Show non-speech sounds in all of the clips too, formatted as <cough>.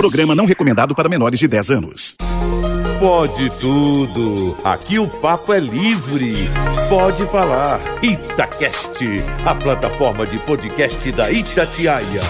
Programa não recomendado para menores de 10 anos. Pode tudo. Aqui o papo é livre. Pode falar. Itacast, a plataforma de podcast da Itatiaia.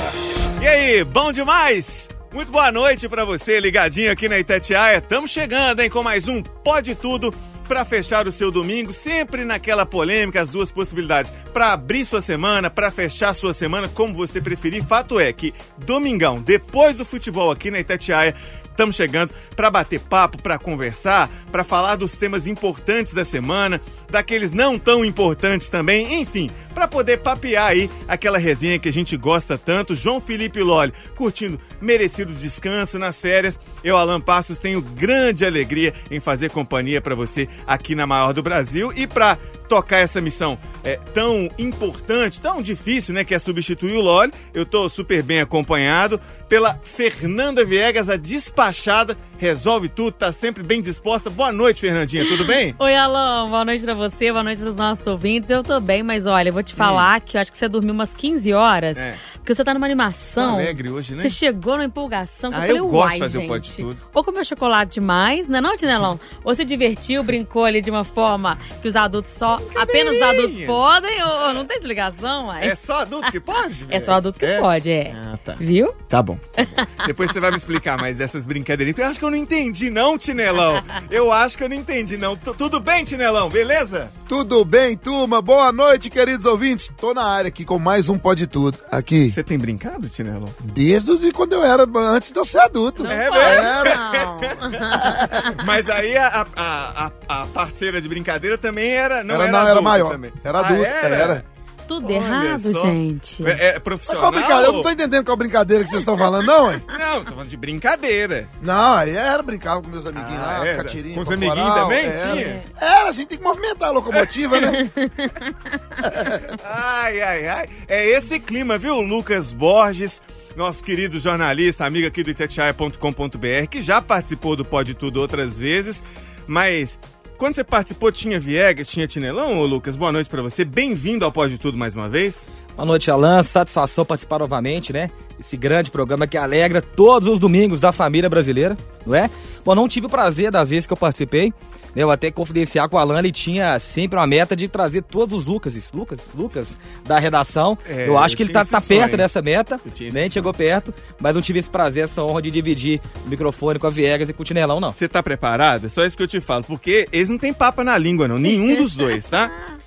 E aí, bom demais? Muito boa noite para você ligadinho aqui na Itatiaia. Estamos chegando, hein, com mais um Pode Tudo para fechar o seu domingo, sempre naquela polêmica, as duas possibilidades. Para abrir sua semana, para fechar sua semana, como você preferir. Fato é que domingão, depois do futebol aqui na Itatiaia, Estamos chegando para bater papo, para conversar, para falar dos temas importantes da semana, daqueles não tão importantes também, enfim, para poder papear aí aquela resenha que a gente gosta tanto. João Felipe Lolli curtindo merecido descanso nas férias. Eu, Alan Passos, tenho grande alegria em fazer companhia para você aqui na maior do Brasil e para tocar essa missão é, tão importante, tão difícil, né, que é substituir o Loli. Eu tô super bem acompanhado pela Fernanda Viegas, a despachada, resolve tudo, tá sempre bem disposta. Boa noite, Fernandinha, tudo bem? <laughs> Oi, Alão, boa noite pra você, boa noite pros nossos ouvintes. Eu tô bem, mas olha, eu vou te falar hum. que eu acho que você dormiu umas 15 horas. É. Porque você tá numa animação. Tá alegre hoje, né? Você chegou numa empolgação. Ah, eu, eu gosto de fazer gente. o pode tudo. Ou comeu chocolate demais, não é não, Tinelão? <laughs> ou se divertiu, brincou ali de uma forma que os adultos só, apenas os adultos podem, ou não tem explicação, uai? É só adulto que pode? <laughs> é só adulto que é? pode, é. Ah, tá. Viu? Tá bom. Tá bom. Depois você vai me explicar mais dessas brincadeirinhas, porque eu acho que eu não entendi não, Tinelão. Eu acho que eu não entendi não. T Tudo bem, Tinelão? Beleza? Tudo bem, turma. Boa noite, queridos ouvintes. Tô na área aqui com mais um Pode Tudo. Aqui. Você tem brincado, Tinelo? Desde quando eu era, antes de eu ser adulto. Não é mesmo? <laughs> <laughs> Mas aí a, a, a, a, parceira de brincadeira também era. Não era, era, não, era maior. Também. Era adulto. Ah, era? era. Tudo Olha errado, só. gente. É, é profissional. Mas qual brincadeira? Eu não tô entendendo qual brincadeira que vocês estão falando, não, hein? <laughs> Não, tô falando de brincadeira. Não, aí era brincar com meus amiguinhos ah, lá, era. catirinha, Com os amiguinhos também? Era. Tinha? Era, a gente tem que movimentar a locomotiva, né? <laughs> ai, ai, ai. É esse clima, viu, Lucas Borges? nosso querido jornalista, amigo aqui do itatiaia.com.br, que já participou do Pode Tudo outras vezes, mas quando você participou, tinha Viegas, tinha Tinelão, ô Lucas? Boa noite para você. Bem-vindo ao Pode Tudo mais uma vez. Boa noite, Alan. Satisfação participar novamente, né? Esse grande programa que alegra todos os domingos da família brasileira, não é? Bom, não tive o prazer das vezes que eu participei, né? Eu até confidenciar com o Alan, ele tinha sempre uma meta de trazer todos os Lucas, Lucas, Lucas da redação. É, eu acho eu que ele tá, tá perto dessa meta, nem né? chegou perto, mas não tive esse prazer, essa honra de dividir o microfone com a Viegas e com o Tinelão, não. Você tá preparado? É só isso que eu te falo, porque eles não tem papa na língua, não. Nenhum dos dois, tá? <laughs>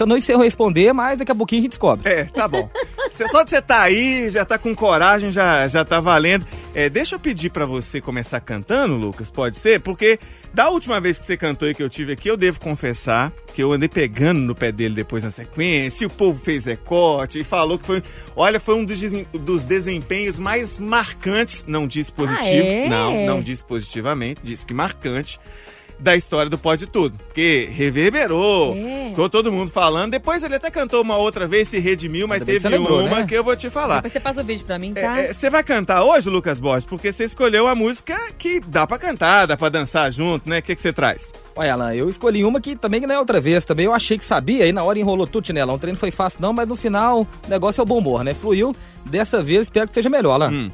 Eu não sei responder, mas daqui a pouquinho a gente descobre. É, tá bom. Só de você estar tá aí, já tá com coragem, já, já tá valendo. É, deixa eu pedir para você começar cantando, Lucas, pode ser? Porque da última vez que você cantou e que eu tive aqui, eu devo confessar que eu andei pegando no pé dele depois na sequência, e o povo fez recorte e falou que foi, olha, foi um dos, dos desempenhos mais marcantes, não disse positivo, ah, é? não, não disse positivamente, disse que marcante da história do Pode Tudo. Porque reverberou, é. ficou todo mundo falando. Depois ele até cantou uma outra vez, se redimiu, mas teve lembrou, uma né? que eu vou te falar. Depois você passa o vídeo pra mim, tá? É, é, você vai cantar hoje, Lucas Borges? Porque você escolheu a música que dá pra cantar, dá pra dançar junto, né? O que, que você traz? Olha, Alan, eu escolhi uma que também não é outra vez. Também eu achei que sabia, aí na hora enrolou tudo, Tinelão. O treino foi fácil não, mas no final o negócio é o bom humor, né? Fluiu. Dessa vez espero que seja melhor, Alan. Hum.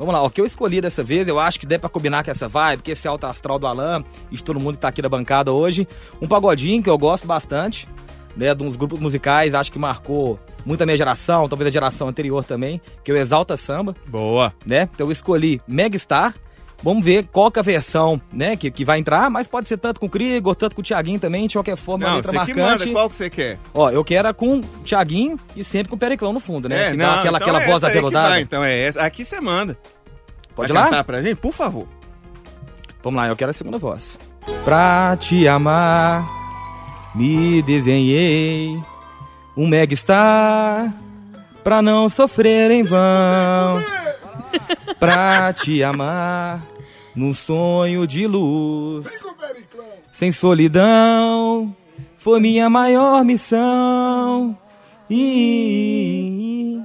Vamos lá, o que eu escolhi dessa vez, eu acho que dá pra combinar com essa vibe, que esse alto astral do Alan, e de todo mundo que tá aqui da bancada hoje. Um pagodinho que eu gosto bastante, né, de uns grupos musicais, acho que marcou muito a minha geração, talvez a geração anterior também, que é o Exalta Samba. Boa. Né? Então eu escolhi Megastar. Vamos ver qual é a versão, né, que, que vai entrar, mas pode ser tanto com o Krigor, tanto com o Thiaguinho também, de qualquer forma, não, uma letra marcante. Que manda, qual que você quer? Ó, eu quero com o Thiaguinho e sempre com o Periclão no fundo, né? É, que não, dá aquela, então aquela é voz aveludada. Então é essa. Aqui você manda. Pode Vai lá? cantar pra gente, por favor. Vamos lá, eu quero a segunda voz. Pra te amar, me desenhei um megastar pra não sofrer em vão. <laughs> Pra te amar, num sonho de luz, sem solidão, foi minha maior missão. E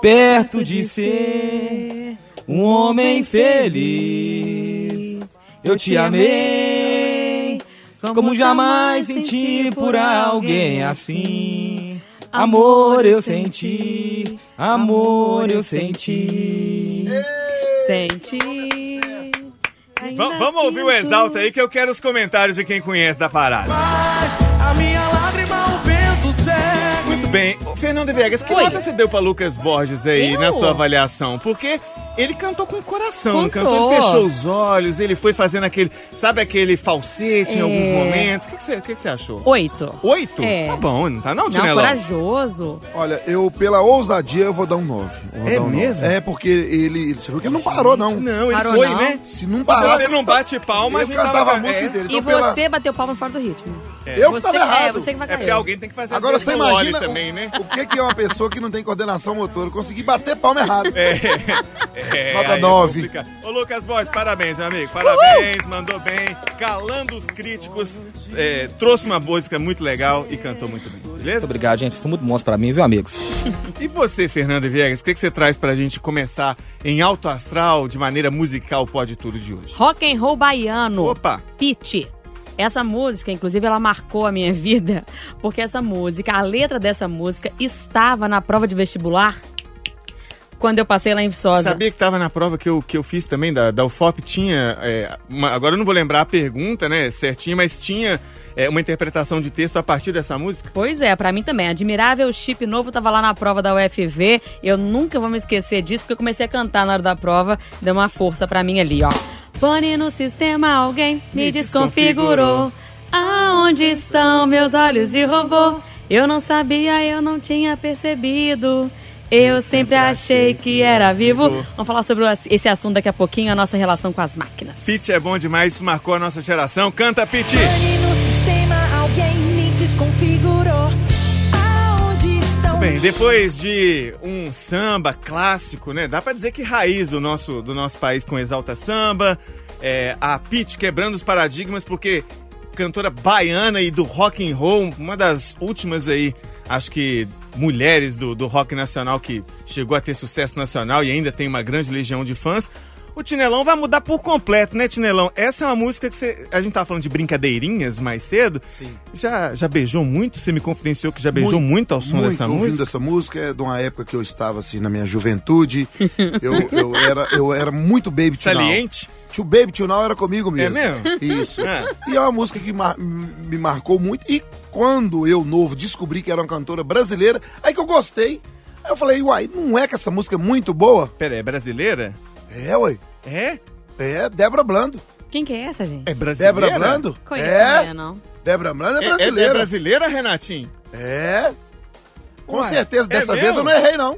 perto de ser um homem feliz. Eu te amei, como jamais senti por alguém assim. Amor eu senti, amor eu senti. Sente. Va- vamos ouvir o Exalta aí que eu quero os comentários de quem conhece da parada. A minha lágrima o vento segue. Muito bem. Ô, Fernando Viegas, que Oi. nota você deu pra Lucas Borges aí Eu? na sua avaliação? Porque ele cantou com o coração, não Cantou. cantou, ele fechou os olhos, ele foi fazendo aquele, sabe aquele falsete em É. alguns momentos. O que, que, você, que, que você achou? Oito. Oito? É. Tá bom, não tá não, Não, Tinelão? corajoso. Olha, eu, pela ousadia, eu vou dar um 9. É mesmo? É, porque ele. Você viu que ele não parou, não. Não, ele Parou foi, não? né? Se não Se parasse. você não bate palma, a eu gente cantava tava... a música é. inteira. E Então, pela... você bateu palma fora do ritmo. Eu que você, tava errado. É, você que vai É cair. porque alguém tem que fazer Agora você imagina também, né? o, que, é uma pessoa que não tem coordenação motora conseguir bater palma errado. É, <laughs> é nove. complicado. Ô, Lucas Boys, parabéns, meu amigo. Parabéns, mandou bem, calando os críticos, é, trouxe uma música muito legal e cantou muito bem, Muito beleza? obrigado, gente. Foi muito bom pra mim, viu, amigos? <laughs> E você, Fernando Viegas, o que, que você traz pra gente começar em alto astral, de maneira musical, pode tudo de hoje? Rock and roll baiano. Opa! Pitch. Essa música, inclusive, ela marcou a minha <laughs> vida, porque essa música, a letra dessa música estava na prova de vestibular quando eu passei lá em Viçosa. Sabia que tava na prova que eu, que eu fiz também da, da UFOP, tinha. é, uma- agora eu não vou lembrar a pergunta, né, certinho, mas tinha é, uma interpretação de texto a partir dessa música. Pois é, pra mim também. Admirável chip novo tava lá na prova da UFV. Eu nunca vou me esquecer disso, porque eu comecei a cantar na hora da prova. Deu uma força pra mim ali, ó. Pane no sistema, alguém me Me desconfigurou. Aonde estão meus olhos de robô? Eu não sabia, eu não tinha percebido. Eu sempre achei que era vivo. Vamos falar sobre esse assunto daqui a pouquinho, a nossa relação com as máquinas. Pitch é bom demais, isso marcou a nossa geração. Canta, Pitch! Pane no sistema, alguém me desconfigurou. Aonde estão Bem, depois de um samba clássico, né? Dá pra dizer que raiz do nosso, do nosso país com Exalta Samba, é, a Pitty quebrando os paradigmas, porque cantora baiana e do rock and roll, uma das últimas aí, acho que mulheres do, do rock nacional que chegou a ter sucesso nacional e ainda tem uma grande legião de fãs. O Tinelão vai mudar por completo, né, Tinelão? Essa é uma música que você. A gente tava falando de brincadeirinhas mais cedo. Sim. Já, já beijou muito? Você me confidenciou que já beijou muito, ao som muito dessa ouvindo música? essa música é de uma época que eu estava assim na minha juventude. eu, eu, era, eu era muito baby to now. Tio Baby Tio Now era comigo mesmo. É mesmo? Isso. É. E é uma música que mar- me marcou muito. E quando eu, novo, descobri que era uma cantora brasileira, aí que eu gostei. Aí eu falei, uai, não é que essa música é muito boa? Pera, é brasileira? É, uai. É? É, Débora Blando. Quem que é essa, gente? É brasileira? Débora Blando? Conheço é. é. não. Débora Blando é É, é- brasileira. é brasileira, Renatinho? É. Com Uai, certeza, é dessa vez mesmo? eu não errei, não.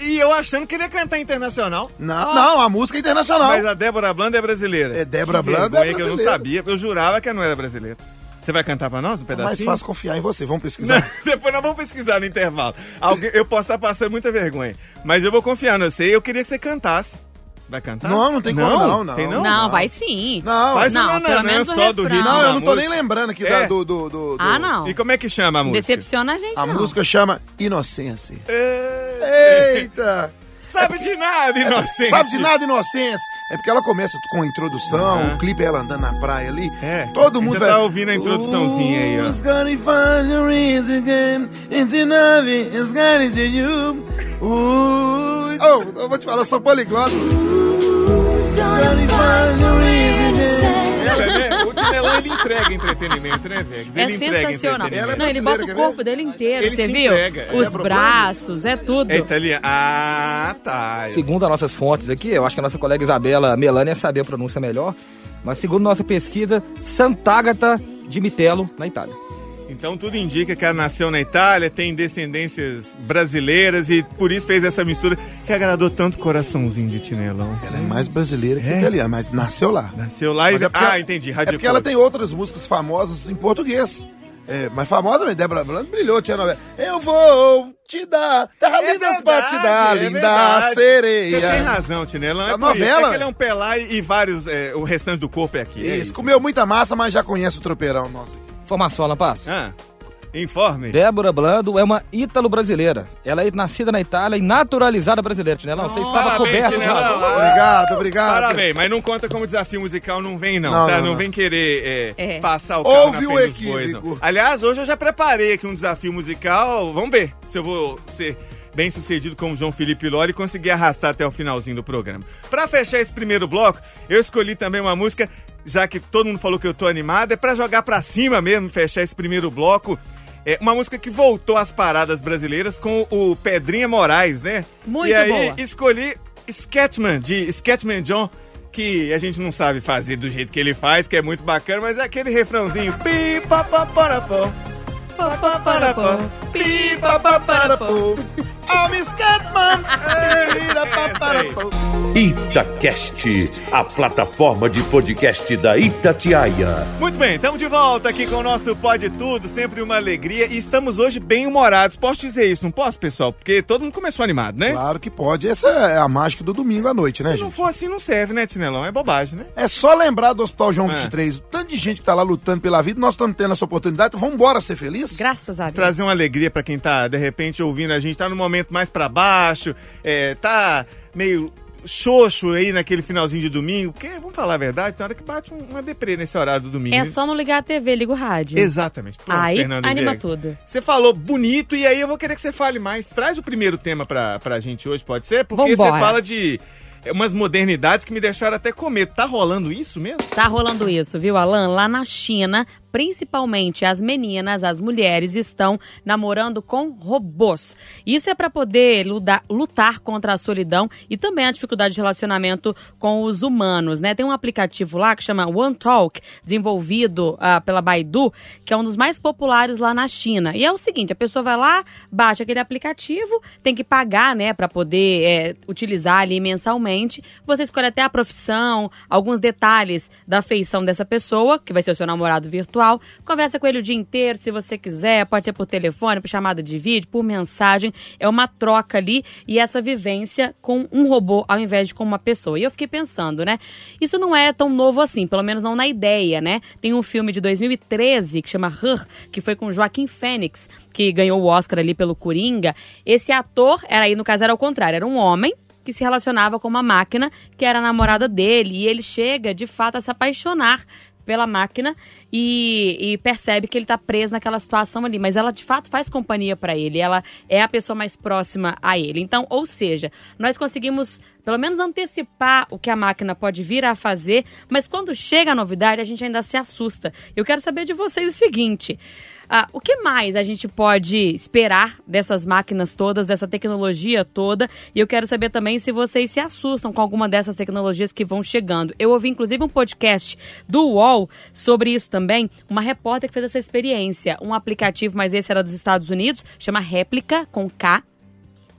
E eu achando que ele ia cantar internacional. Não, não, a música é internacional. Mas a Débora Blanda é brasileira. É, Débora Que Blando é vergonha que eu não brasileira. sabia. Eu jurava que ela não era brasileira. Você vai cantar pra nós um É mais pedacinho? fácil confiar em você. Vamos Não, pesquisar. <laughs> depois nós vamos pesquisar no intervalo. Alguém, eu posso estar passando muita vergonha. Mas eu vou confiar no você e eu queria que você cantasse. Vai cantar? Não, não tem como não, não. Tem não? Não, não. vai sim. Não, Faz Não, um nananã pelo menos o só do ritmo não, eu não tô nem lembrando aqui É. da- do, do, do, do- Ah, não. E como é que chama a música? Decepciona a gente, A não. música chama Inocência. É... Eita! Sabe de nada, inocente. Sabe de nada, Inocência? É porque ela começa com a introdução, o clipe é ela andando na praia ali. É, Todo mundo já vai... tá ouvindo a introduçãozinha aí, ó. Who's gonna find reason again? It's enough, it's gonna you. Oh, eu vou te falar, eu sou ele entrega entretenimento, né, Vegas? É Ele entrega sensacional. entretenimento. Não, ele bota o corpo dele inteiro, Ele você se viu? entrega, é. Os Débora braços, é tudo. É italiano. Ah, tá. Segundo as nossas fontes aqui, eu acho que a nossa colega Isabela Melania saber a pronúncia melhor, mas segundo nossa pesquisa, Sant'Agata de Mitello, na Itália. Então tudo indica que ela nasceu na Itália, tem descendências brasileiras e por isso fez essa mistura que agradou tanto o coraçãozinho de Tinelão. Ela é mais brasileira que italiana, mas nasceu lá. Nasceu lá e... Mas é ah, entendi. É porque ela tem outras músicas famosas em português. É, mas famosa mesmo, Débora Blando brilhou, tinha novela. Eu vou te dar, terra É lindas pra te dar, é linda verdade. sereia. Você tem razão, Tinelão. É A por isso, novela- é que ele é um pelá e, e vários... é, o restante do corpo é aqui. é Isso, comeu muita massa, mas já conhece o tropeirão, nossa. Informação, Lampaz. Ah, informe. Débora Blando é uma ítalo-brasileira. Ela é nascida na Itália e naturalizada brasileira, Tinelão. Você estava Parabéns, coberto de razão. Obrigado, obrigado. Parabéns, mas não conta como desafio musical, não vem não, Não, tá? não, Não, não. vem querer é, É. passar o carro Houve na o frente dos bois, não. equívoco. Aliás, hoje eu já preparei aqui um desafio musical, vamos ver se eu vou ser bem sucedido como João Felipe Loli e consegui arrastar até o finalzinho do programa. Pra fechar esse primeiro bloco, eu escolhi também uma música, já que todo mundo falou que eu tô animado, é pra jogar pra cima mesmo, fechar esse primeiro bloco. É uma música que voltou às paradas brasileiras com o Pedrinha Moraes, né? Muito e aí boa. escolhi Sketchman, de Sketchman John, que a gente não sabe fazer do jeito que ele faz, que é muito bacana, mas é aquele refrãozinho. Pi, pa, pa, para, pó. Pa, pa, para, pó. Pi, pa, pa, para, pó. Scatman! <laughs> Itacast, a plataforma de podcast da Itatiaia. Muito bem, estamos de volta aqui com o nosso Pode Tudo, sempre uma alegria e estamos hoje bem humorados. Posso dizer isso, não posso, pessoal? Porque todo mundo começou animado, né? Claro que pode. Essa é a mágica do domingo à noite, né, Se não gente? for assim, não serve, né, Tinelão? É bobagem, né? É só lembrar do Hospital João É. 23, o tanto de gente que tá lá lutando pela vida, nós estamos tendo essa oportunidade, vamos embora ser feliz? Graças a Deus. Trazer uma alegria pra quem tá, de repente, ouvindo a gente, tá no momento mais pra baixo, é, tá meio xoxo aí naquele finalzinho de domingo, porque, vamos falar a verdade, tem hora que bate um- uma deprê nesse horário do domingo. É só não ligar a TV, liga o rádio. Exatamente. Pronto, Aí Fernando anima tudo. Você falou bonito e aí eu vou querer que você fale mais. Traz o primeiro tema pra, pra gente hoje, pode ser? Porque você Vambora. fala de umas modernidades que me deixaram até com medo. Tá rolando isso mesmo? Tá rolando isso, viu, Alan? Lá na China, principalmente as meninas, as mulheres, estão namorando com robôs. Isso é para poder lutar, contra a solidão e também a dificuldade de relacionamento com os humanos, né? Tem um aplicativo lá que chama OneTalk, desenvolvido ah, pela Baidu, que é um dos mais populares lá na China. E é o seguinte, a pessoa vai lá, baixa aquele aplicativo, tem que pagar, né, para poder é, utilizar ali mensalmente. Você escolhe até a profissão, alguns detalhes da feição dessa pessoa, que vai ser o seu namorado virtual. Conversa com ele o dia inteiro, se você quiser, pode ser por telefone, por chamada de vídeo, por mensagem. É uma troca ali e essa vivência com um robô ao invés de com uma pessoa. E eu fiquei pensando, né? Isso não é tão novo assim, pelo menos não na ideia, né? Tem um filme de 2013 que chama Her, que foi com Joaquim Fênix, que ganhou o Oscar ali pelo Coringa. Esse ator, era aí no caso era o contrário, era um homem que se relacionava com uma máquina que era a namorada dele e ele chega de fato a se apaixonar pela máquina e, e percebe que ele tá preso naquela situação ali, mas ela de fato faz companhia para ele, ela é a pessoa mais próxima a ele. Então, ou seja, nós conseguimos pelo menos antecipar o que a máquina pode vir a fazer, mas quando chega a novidade, a gente ainda se assusta. Eu quero saber de vocês o seguinte: ah, o que mais a gente pode esperar dessas máquinas todas, dessa tecnologia toda? E eu quero saber também se vocês se assustam com alguma dessas tecnologias que vão chegando. Eu ouvi inclusive um podcast do UOL sobre isso também. Uma repórter que fez essa experiência. Um aplicativo, mas esse era dos Estados Unidos, chama Réplica, com K.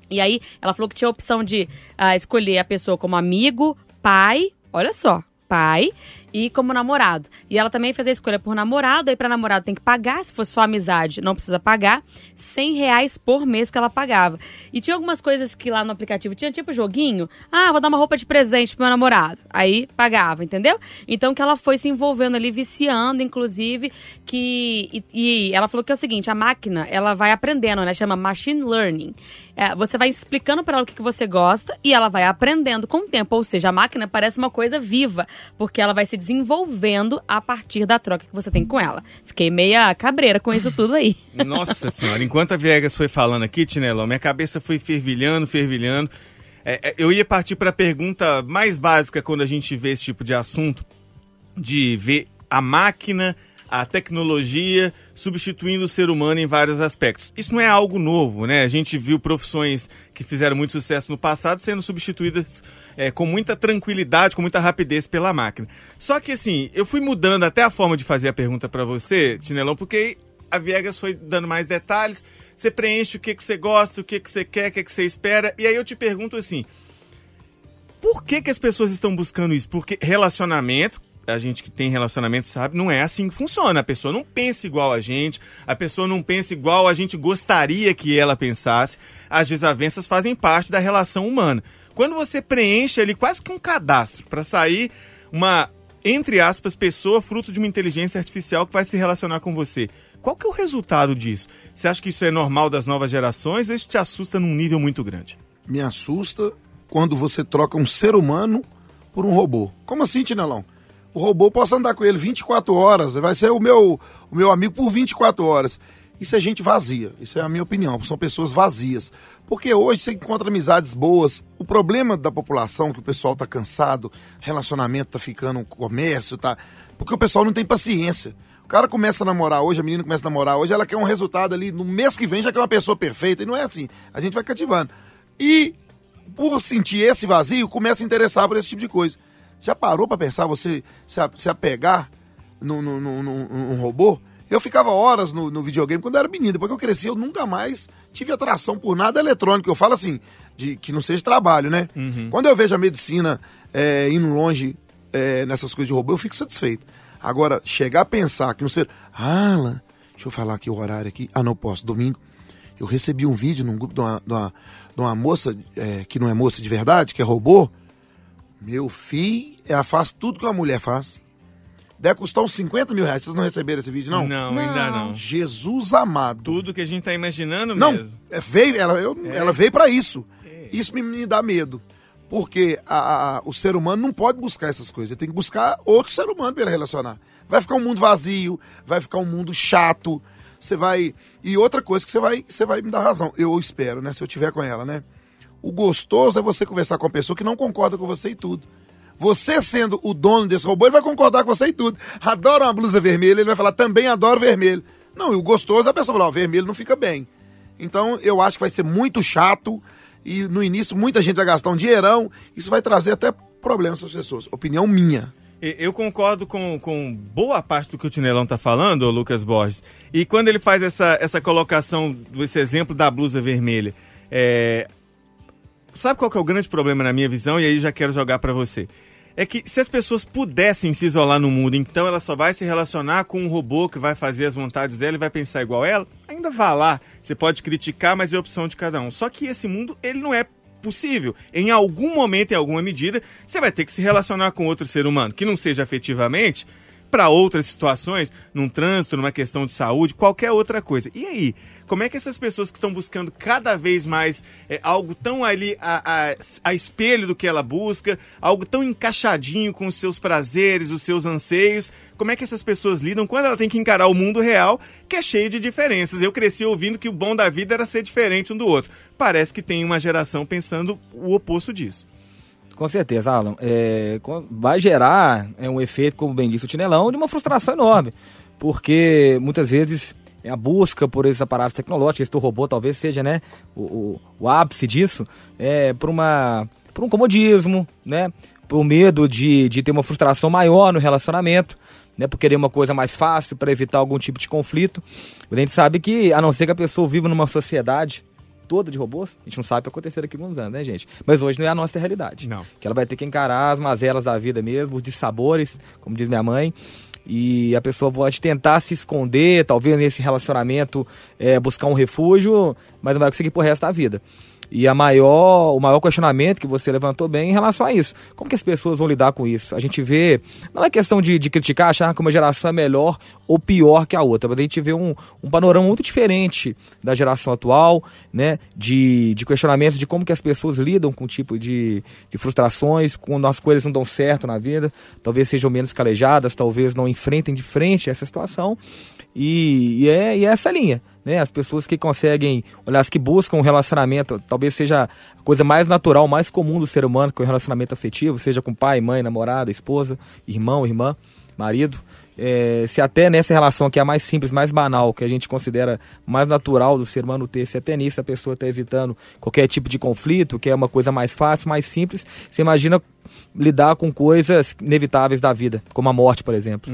E aí ela falou que tinha a opção de ah, escolher a pessoa como amigo, pai, olha só, pai e como namorado. E ela também fez a escolha por namorado, aí para namorado tem que pagar, se for só amizade não precisa pagar, 100 reais por mês que ela pagava. E tinha algumas coisas que lá no aplicativo tinha tipo joguinho, ah, vou dar uma roupa de presente pro meu namorado, aí pagava, entendeu? Então que ela foi se envolvendo ali, viciando, inclusive, que... E, e ela falou que é o seguinte, a máquina, ela vai aprendendo, né, chama machine learning. É, você vai explicando para ela o que, que você gosta e ela vai aprendendo com o tempo. Ou seja, a máquina parece uma coisa viva, porque ela vai se desenvolvendo a partir da troca que você tem com ela. Fiquei meia cabreira com isso tudo aí. <laughs> Nossa senhora, enquanto a Viegas foi falando aqui, Tinelão, minha cabeça foi fervilhando, fervilhando. É, é, eu ia partir para a pergunta mais básica quando a gente vê esse tipo de assunto, de ver a máquina, a tecnologia substituindo o ser humano em vários aspectos. Isso não é algo novo, né? A gente viu profissões que fizeram muito sucesso no passado sendo substituídas é, com muita tranquilidade, com muita rapidez pela máquina. Só que assim, eu fui mudando até a forma de fazer a pergunta para você, Tinelão, porque a Viegas foi dando mais detalhes. Você preenche o que, que você gosta, o que, que você quer, o que, que você espera. E aí eu te pergunto assim: por que, que as pessoas estão buscando isso? Porque relacionamento, a gente que tem relacionamento sabe, não é assim que funciona. A pessoa não pensa igual a gente, a pessoa não pensa igual a gente gostaria que ela pensasse. As desavenças fazem parte da relação humana. Quando você preenche ali quase que um cadastro para sair uma, entre aspas, pessoa fruto de uma inteligência artificial que vai se relacionar com você. Qual que é o resultado disso? Você acha que isso é normal das novas gerações ou isso te assusta num nível muito grande? Me assusta quando você troca um ser humano por um robô. Como assim, Tinelão? O robô posso andar com ele 24 horas, vai ser o meu, o meu amigo por 24 horas. Isso é gente vazia. Isso é a minha opinião. São pessoas vazias. Porque hoje você encontra amizades boas. O problema da população, que o pessoal tá cansado, relacionamento tá ficando comércio, tá. Porque o pessoal não tem paciência. O cara começa a namorar hoje, a menina começa a namorar hoje, ela quer um resultado ali, no mês que vem já quer uma pessoa perfeita. E não é assim. A gente vai cativando. E por sentir esse vazio, começa a interessar por esse tipo de coisa. Já parou pra pensar você se, apegar num, num, num- num- robô? Eu ficava horas no, no videogame quando eu era menino. Depois que eu cresci, eu nunca mais tive atração por nada eletrônico. Eu falo assim, de que não seja trabalho, né? Quando eu vejo a medicina é, indo longe é, nessas coisas de robô, eu fico satisfeito. Agora, chegar a pensar que não ser. Ah, Alan, deixa eu falar aqui o horário aqui. Ah, não posso, domingo. Eu recebi um vídeo num grupo de uma, de uma, de uma moça é, que não é moça de verdade, que é robô. Meu filho, ela faz tudo que uma mulher faz. Deve custar uns 50 mil reais. Vocês não receberam esse vídeo, não? Não, ainda Não. não. Jesus amado. Tudo que a gente tá imaginando Não, mesmo. é, veio, ela, eu- ela veio para isso. Isso me, me dá medo. Porque a- a- o ser humano não pode buscar essas coisas. Ele tem que buscar outro ser humano para ele relacionar. Vai ficar um mundo vazio, vai ficar um mundo chato. Você vai. E outra coisa que você vai, você vai me dar razão. Eu espero, né? Se eu tiver com ela, né? O gostoso é você conversar com uma pessoa que não concorda com você e tudo. Você sendo o dono desse robô, ele vai concordar com você e tudo. Adora uma blusa vermelha, ele vai falar, também adoro vermelho. Não, e o gostoso, a pessoa fala, ó, vermelho não fica bem. Então, eu acho que vai ser muito chato e no início muita gente vai gastar um dinheirão. Isso vai trazer até problemas para as pessoas. Opinião minha. Eu concordo com, com boa parte do que o Tinelão tá falando, ô Lucas Borges. E quando ele faz essa, essa colocação, esse exemplo da blusa vermelha, é, sabe qual é o grande problema na minha visão? E aí já quero jogar pra você. É que se as pessoas pudessem se isolar no mundo, então ela só vai se relacionar com um robô que vai fazer as vontades dela e vai pensar igual ela, ainda vá lá. Você pode criticar, mas é opção de cada um. Só que esse mundo, ele não é possível. Em algum momento, em alguma medida, você vai ter que se relacionar com outro ser humano, que não seja afetivamente, para outras situações, num trânsito, numa questão de saúde, qualquer outra coisa. E aí, como é que essas pessoas que estão buscando cada vez mais é, algo tão ali a, a, a espelho do que ela busca, algo tão encaixadinho com os seus prazeres, os seus anseios, como é que essas pessoas lidam quando ela tem que encarar o mundo real, que é cheio de diferenças? Eu cresci ouvindo que o bom da vida era ser diferente um do outro. Parece que tem uma geração pensando o oposto disso. Com certeza, Alan. É, vai gerar é, um efeito, como bem disse o Tinelão, de uma frustração enorme. Porque muitas vezes a busca por esses aparatos tecnológicos, esse robô talvez seja né, o, o, o ápice disso, é, por, uma, por um comodismo, né, por medo de, de ter uma frustração maior no relacionamento. Né, por querer uma coisa mais fácil para evitar algum tipo de conflito. A gente sabe que, a não ser que a pessoa viva numa sociedade toda de robôs, a gente não sabe o que vai acontecer daqui a alguns anos, né, gente? Mas hoje não é a nossa realidade. Não. Que ela vai ter que encarar as mazelas da vida mesmo, os dissabores, como diz minha mãe. E a pessoa pode tentar se esconder, talvez nesse relacionamento é, buscar um refúgio, mas não vai conseguir pro resto da vida. E a maior, o maior questionamento que você levantou bem em relação a isso. Como que as pessoas vão lidar com isso? A gente vê, não é questão de, de criticar, achar que uma geração é melhor ou pior que a outra, mas a gente vê um, um panorama muito diferente da geração atual, né? De, de questionamentos de como que as pessoas lidam com o tipo de, de frustrações, quando as coisas não dão certo na vida, talvez sejam menos calejadas, talvez não enfrentem de frente essa situação. E, e é, e é essa linha, né? As pessoas que conseguem, as que buscam um relacionamento, talvez seja a coisa mais natural, mais comum do ser humano, que é o relacionamento afetivo, seja com pai, mãe, namorada, esposa, irmão, irmã, marido. É, se até nessa relação que é a mais simples, mais banal, que a gente considera mais natural do ser humano ter, se até nisso a pessoa está evitando qualquer tipo de conflito, que é uma coisa mais fácil, mais simples, você imagina lidar com coisas inevitáveis da vida, como a morte, por exemplo.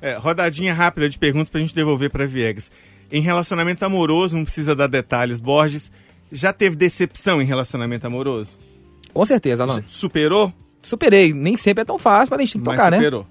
É, rodadinha rápida de perguntas pra gente devolver pra Viegas. Em relacionamento amoroso, não precisa dar detalhes, Borges. Já teve decepção em relacionamento amoroso? Com certeza. Já Superou? Superei. Nem sempre é tão fácil, mas a gente tem que Mas tocar, né? superou.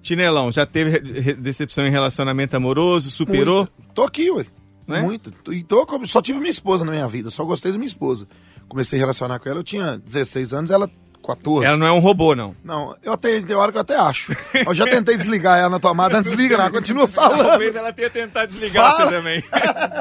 Tinelão, já teve decepção em relacionamento amoroso? Superou? Muita. Tô aqui, ué. Né? Muita. E tô, com- só tive minha esposa na minha vida, só gostei da minha esposa. Comecei a relacionar com ela, eu tinha 16 anos, ela 14. Ela não é um robô, não. Não, eu até, tem hora que eu até acho. Eu já tentei desligar ela na tomada, não desliga não, continua falando. Talvez ela tenha tentado desligar Fala. você também.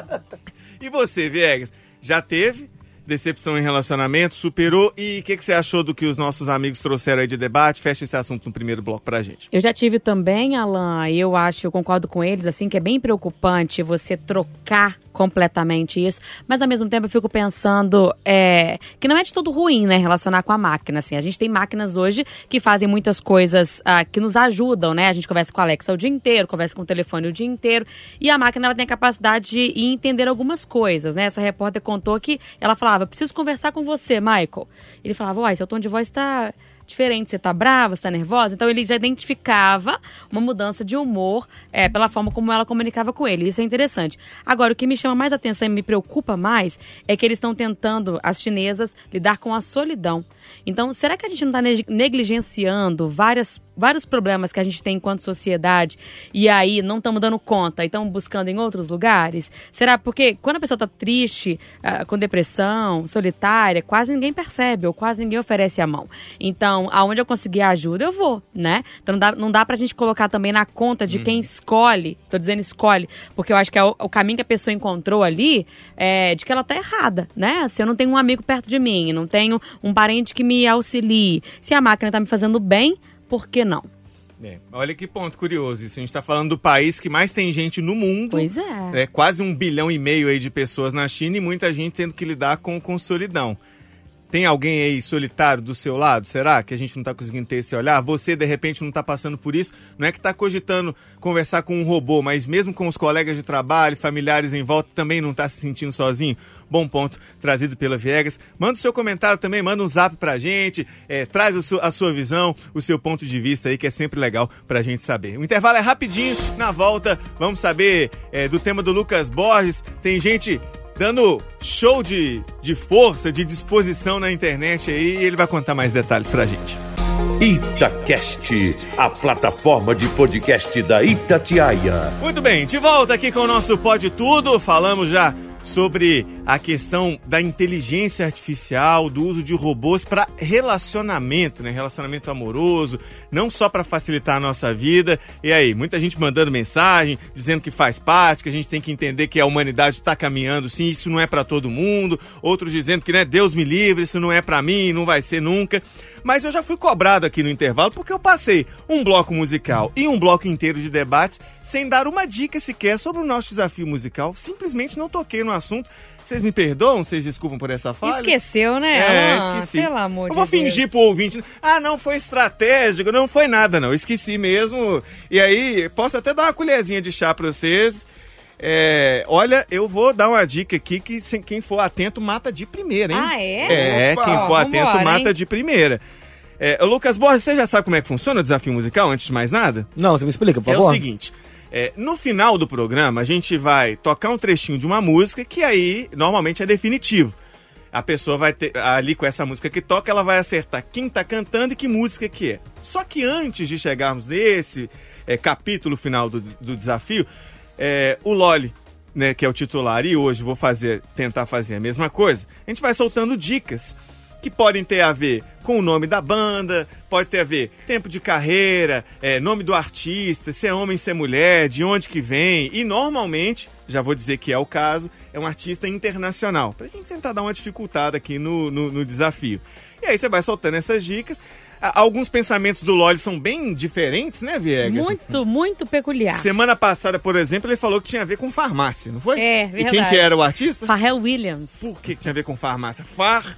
<laughs> e você, Viegas? Já teve decepção em relacionamento, superou. E o que, que você achou do que os nossos amigos trouxeram aí de debate? Fecha esse assunto no primeiro bloco pra gente. Eu já tive também, Alan, e eu acho, eu concordo com eles, assim, que é bem preocupante você trocar completamente isso, mas ao mesmo tempo eu fico pensando é, que não é de todo ruim, né, relacionar com a máquina, assim, a gente tem máquinas hoje que fazem muitas coisas ah, que nos ajudam, né, a gente conversa com a Alexa o dia inteiro, conversa com o telefone o dia inteiro, e a máquina ela tem a capacidade de entender algumas coisas, né, essa repórter contou que ela falava, preciso conversar com você, Michael, ele falava, uai, seu tom de voz está diferente, você tá brava, você tá nervosa. Então ele já identificava uma mudança de humor é, pela forma como ela comunicava com ele. Isso é interessante. Agora, o que me chama mais atenção e me preocupa mais é que eles estão tentando, as chinesas, lidar com a solidão. Então, será que a gente não está negligenciando várias, vários problemas que a gente tem enquanto sociedade e aí não estamos dando conta e estamos buscando em outros lugares? Será porque quando a pessoa está triste, uh, com depressão, solitária, quase ninguém percebe ou quase ninguém oferece a mão. Então, aonde eu conseguir ajuda, eu vou, né? Então, não dá, não dá pra gente colocar também na conta de quem escolhe, tô dizendo escolhe, porque eu acho que é o, o caminho que a pessoa encontrou ali é de que ela tá errada, né? Se eu não tenho um amigo perto de mim, não tenho um parente que me auxilie, se a máquina tá me fazendo bem, por que não? É, olha que ponto curioso isso. A gente está falando do país que mais tem gente no mundo. Pois é. É quase um bilhão e meio aí de pessoas na China e muita gente tendo que lidar com, com solidão. Tem alguém aí solitário do seu lado? Será que a gente não está conseguindo ter esse olhar? Você, de repente, não está passando por isso? Não é que está cogitando conversar com um robô, mas mesmo com os colegas de trabalho, familiares em volta, também não está se sentindo sozinho? Bom ponto trazido pela Viegas. Manda o seu comentário também, manda um zap pra gente, é, traz a sua visão, o seu ponto de vista aí, que é sempre legal pra gente saber. O intervalo é rapidinho, na volta vamos saber é, do tema do Lucas Borges. Tem gente dando show de, de força, de disposição na internet aí, e ele vai contar mais detalhes pra gente. Itacast, a plataforma de podcast da Itatiaia. Muito bem, de volta aqui com o nosso Pode Tudo. Falamos já sobre a questão da inteligência artificial, do uso de robôs para relacionamento, né? Relacionamento amoroso, não só para facilitar a nossa vida. E aí, muita gente mandando mensagem, dizendo que faz parte, que a gente tem que entender que a humanidade está caminhando, sim, isso não é para todo mundo. Outros dizendo que, né, Deus me livre, isso não é para mim, não vai ser nunca. Mas eu já fui cobrado aqui no intervalo porque eu passei um bloco musical e um bloco inteiro de debates sem dar uma dica sequer sobre o nosso desafio musical. Simplesmente não toquei no assunto. Vocês me perdoam? Vocês desculpam por essa falha? Esqueceu, né? É, Ah, esqueci. Pelo amor eu de vou Deus. fingir pro ouvinte. Ah, não, foi estratégico. Não foi nada, não. Esqueci mesmo. E aí, posso até dar uma colherzinha de chá pra vocês. É, olha, eu vou dar uma dica aqui que quem for atento mata de primeira, hein? Ah, é? É, Opa! quem for atento Vambora, mata hein? de primeira. É, Lucas Borges, você já sabe como é que funciona o desafio musical, antes de mais nada? Não, você me explica, por É favor. o seguinte. é, no final do programa, a gente vai tocar um trechinho de uma música que aí normalmente é definitivo. A pessoa vai ter, ali com essa música que toca, ela vai acertar quem tá cantando e que música que é. Só que antes de chegarmos nesse é, capítulo final do, do desafio, é, o Loli, né, que é o titular, e hoje vou fazer, tentar fazer a mesma coisa, a gente vai soltando dicas que podem ter a ver com o nome da banda, pode ter a ver tempo de carreira, é, nome do artista, se é homem, se é mulher, de onde que vem. E normalmente, já vou dizer que é o caso, é um artista internacional. Pra gente tentar dar uma dificultada aqui no, no, no desafio. E aí você vai soltando essas dicas. Alguns pensamentos do Loli são bem diferentes, né, Viegas? Muito, muito peculiar. Semana passada, por exemplo, ele falou que tinha a ver com farmácia, não foi? É, E quem verdade. que era o artista? Pharrell Williams. Por que, que tinha a ver com farmácia? Far.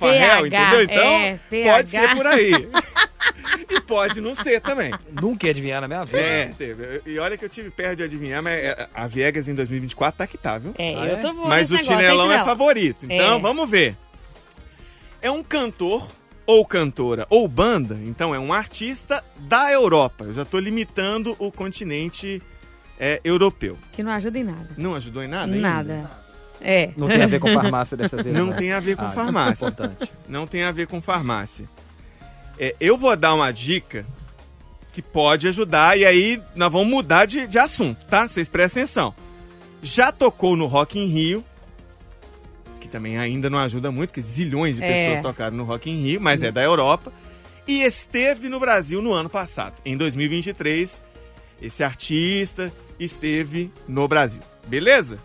Farrell, entendeu? Então, é, pode ser por aí. <laughs> e pode não ser também. Nunca ia adivinhar na minha vida. É, teve. E olha que eu tive perto de adivinhar, mas é, a Viegas em 2024 tá que tá, viu? É, Ah, eu é? tô voando Mas o negócio, Tinelão é favorito. Então, É. vamos ver. É um cantor ou cantora ou banda, então é um artista da Europa. Eu já tô limitando o continente é, europeu. Que não ajuda em nada. Não ajudou em nada ainda? É. Não tem a ver com farmácia dessa vez. Não né? tem a ver com Ah, farmácia. Importante. Não tem a ver com farmácia. É, eu vou dar uma dica que pode ajudar e aí nós vamos mudar de, de assunto, tá? Vocês prestem atenção. Já tocou no Rock in Rio, que também ainda não ajuda muito, porque zilhões de É. pessoas tocaram no Rock in Rio, mas é da Europa. E esteve no Brasil no ano passado. Em 2023, esse artista esteve no Brasil. Beleza?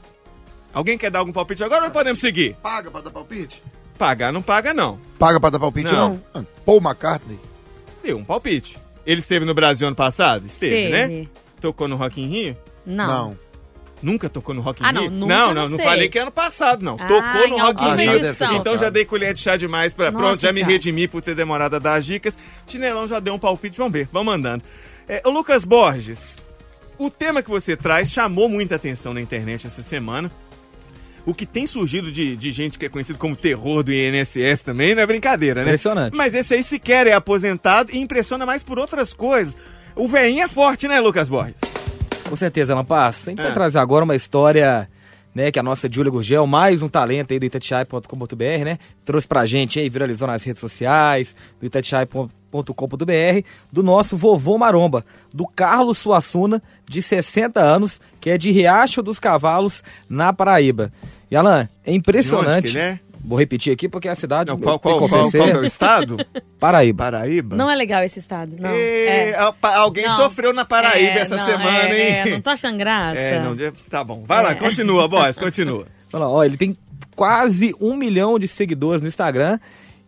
Alguém quer dar algum palpite agora ou podemos seguir? Paga pra dar palpite? Pagar não paga, não. Paga pra dar palpite, Não. não? Ah, Paul McCartney. Deu um palpite. Ele esteve no Brasil ano passado? Esteve, né? Esteve. Tocou no Rock in Rio? Não. Não. Nunca tocou no Rock in Ah, não, Rio? nunca não, não não, não sei. falei que ano passado, não. Ah, tocou no em Rock in alguma Rio. edição. Então já dei colher de chá demais pra. Nossa Pronto, já me redimi por ter demorado a dar as dicas. Tinelão já deu um palpite, vamos ver, vamos andando. É, ô Lucas Borges, o tema que você traz chamou muita atenção na internet essa semana. O que tem surgido de, de gente que é conhecido como terror do INSS também não é brincadeira, né? Impressionante. Mas esse aí sequer é aposentado e impressiona mais por outras coisas. O velhinho é forte, né, Lucas Borges? Com certeza, Alan Paz. A gente É. vai trazer agora uma história, né, que a nossa Júlia Gurgel, mais um talento aí do itatiaia.com.br, né, trouxe pra gente aí, viralizou nas redes sociais, do itatiaia.com.br, do nosso vovô Maromba, do Carlos Suassuna, de 60 anos, que é de Riacho dos Cavalos, na Paraíba. E, Alan, é impressionante. É? Vou repetir aqui porque é a cidade... Não, qual, qual, qual, qual é o estado? <laughs> Paraíba. Paraíba? Não é legal esse estado, não. E, É. Alguém Não. sofreu na Paraíba É, essa não, semana, é, hein? É, não tô achando graça. É, não, tá bom. Vai lá, É. continua, boss, continua. <laughs> Olha lá, ó, ele tem quase um milhão de seguidores no Instagram.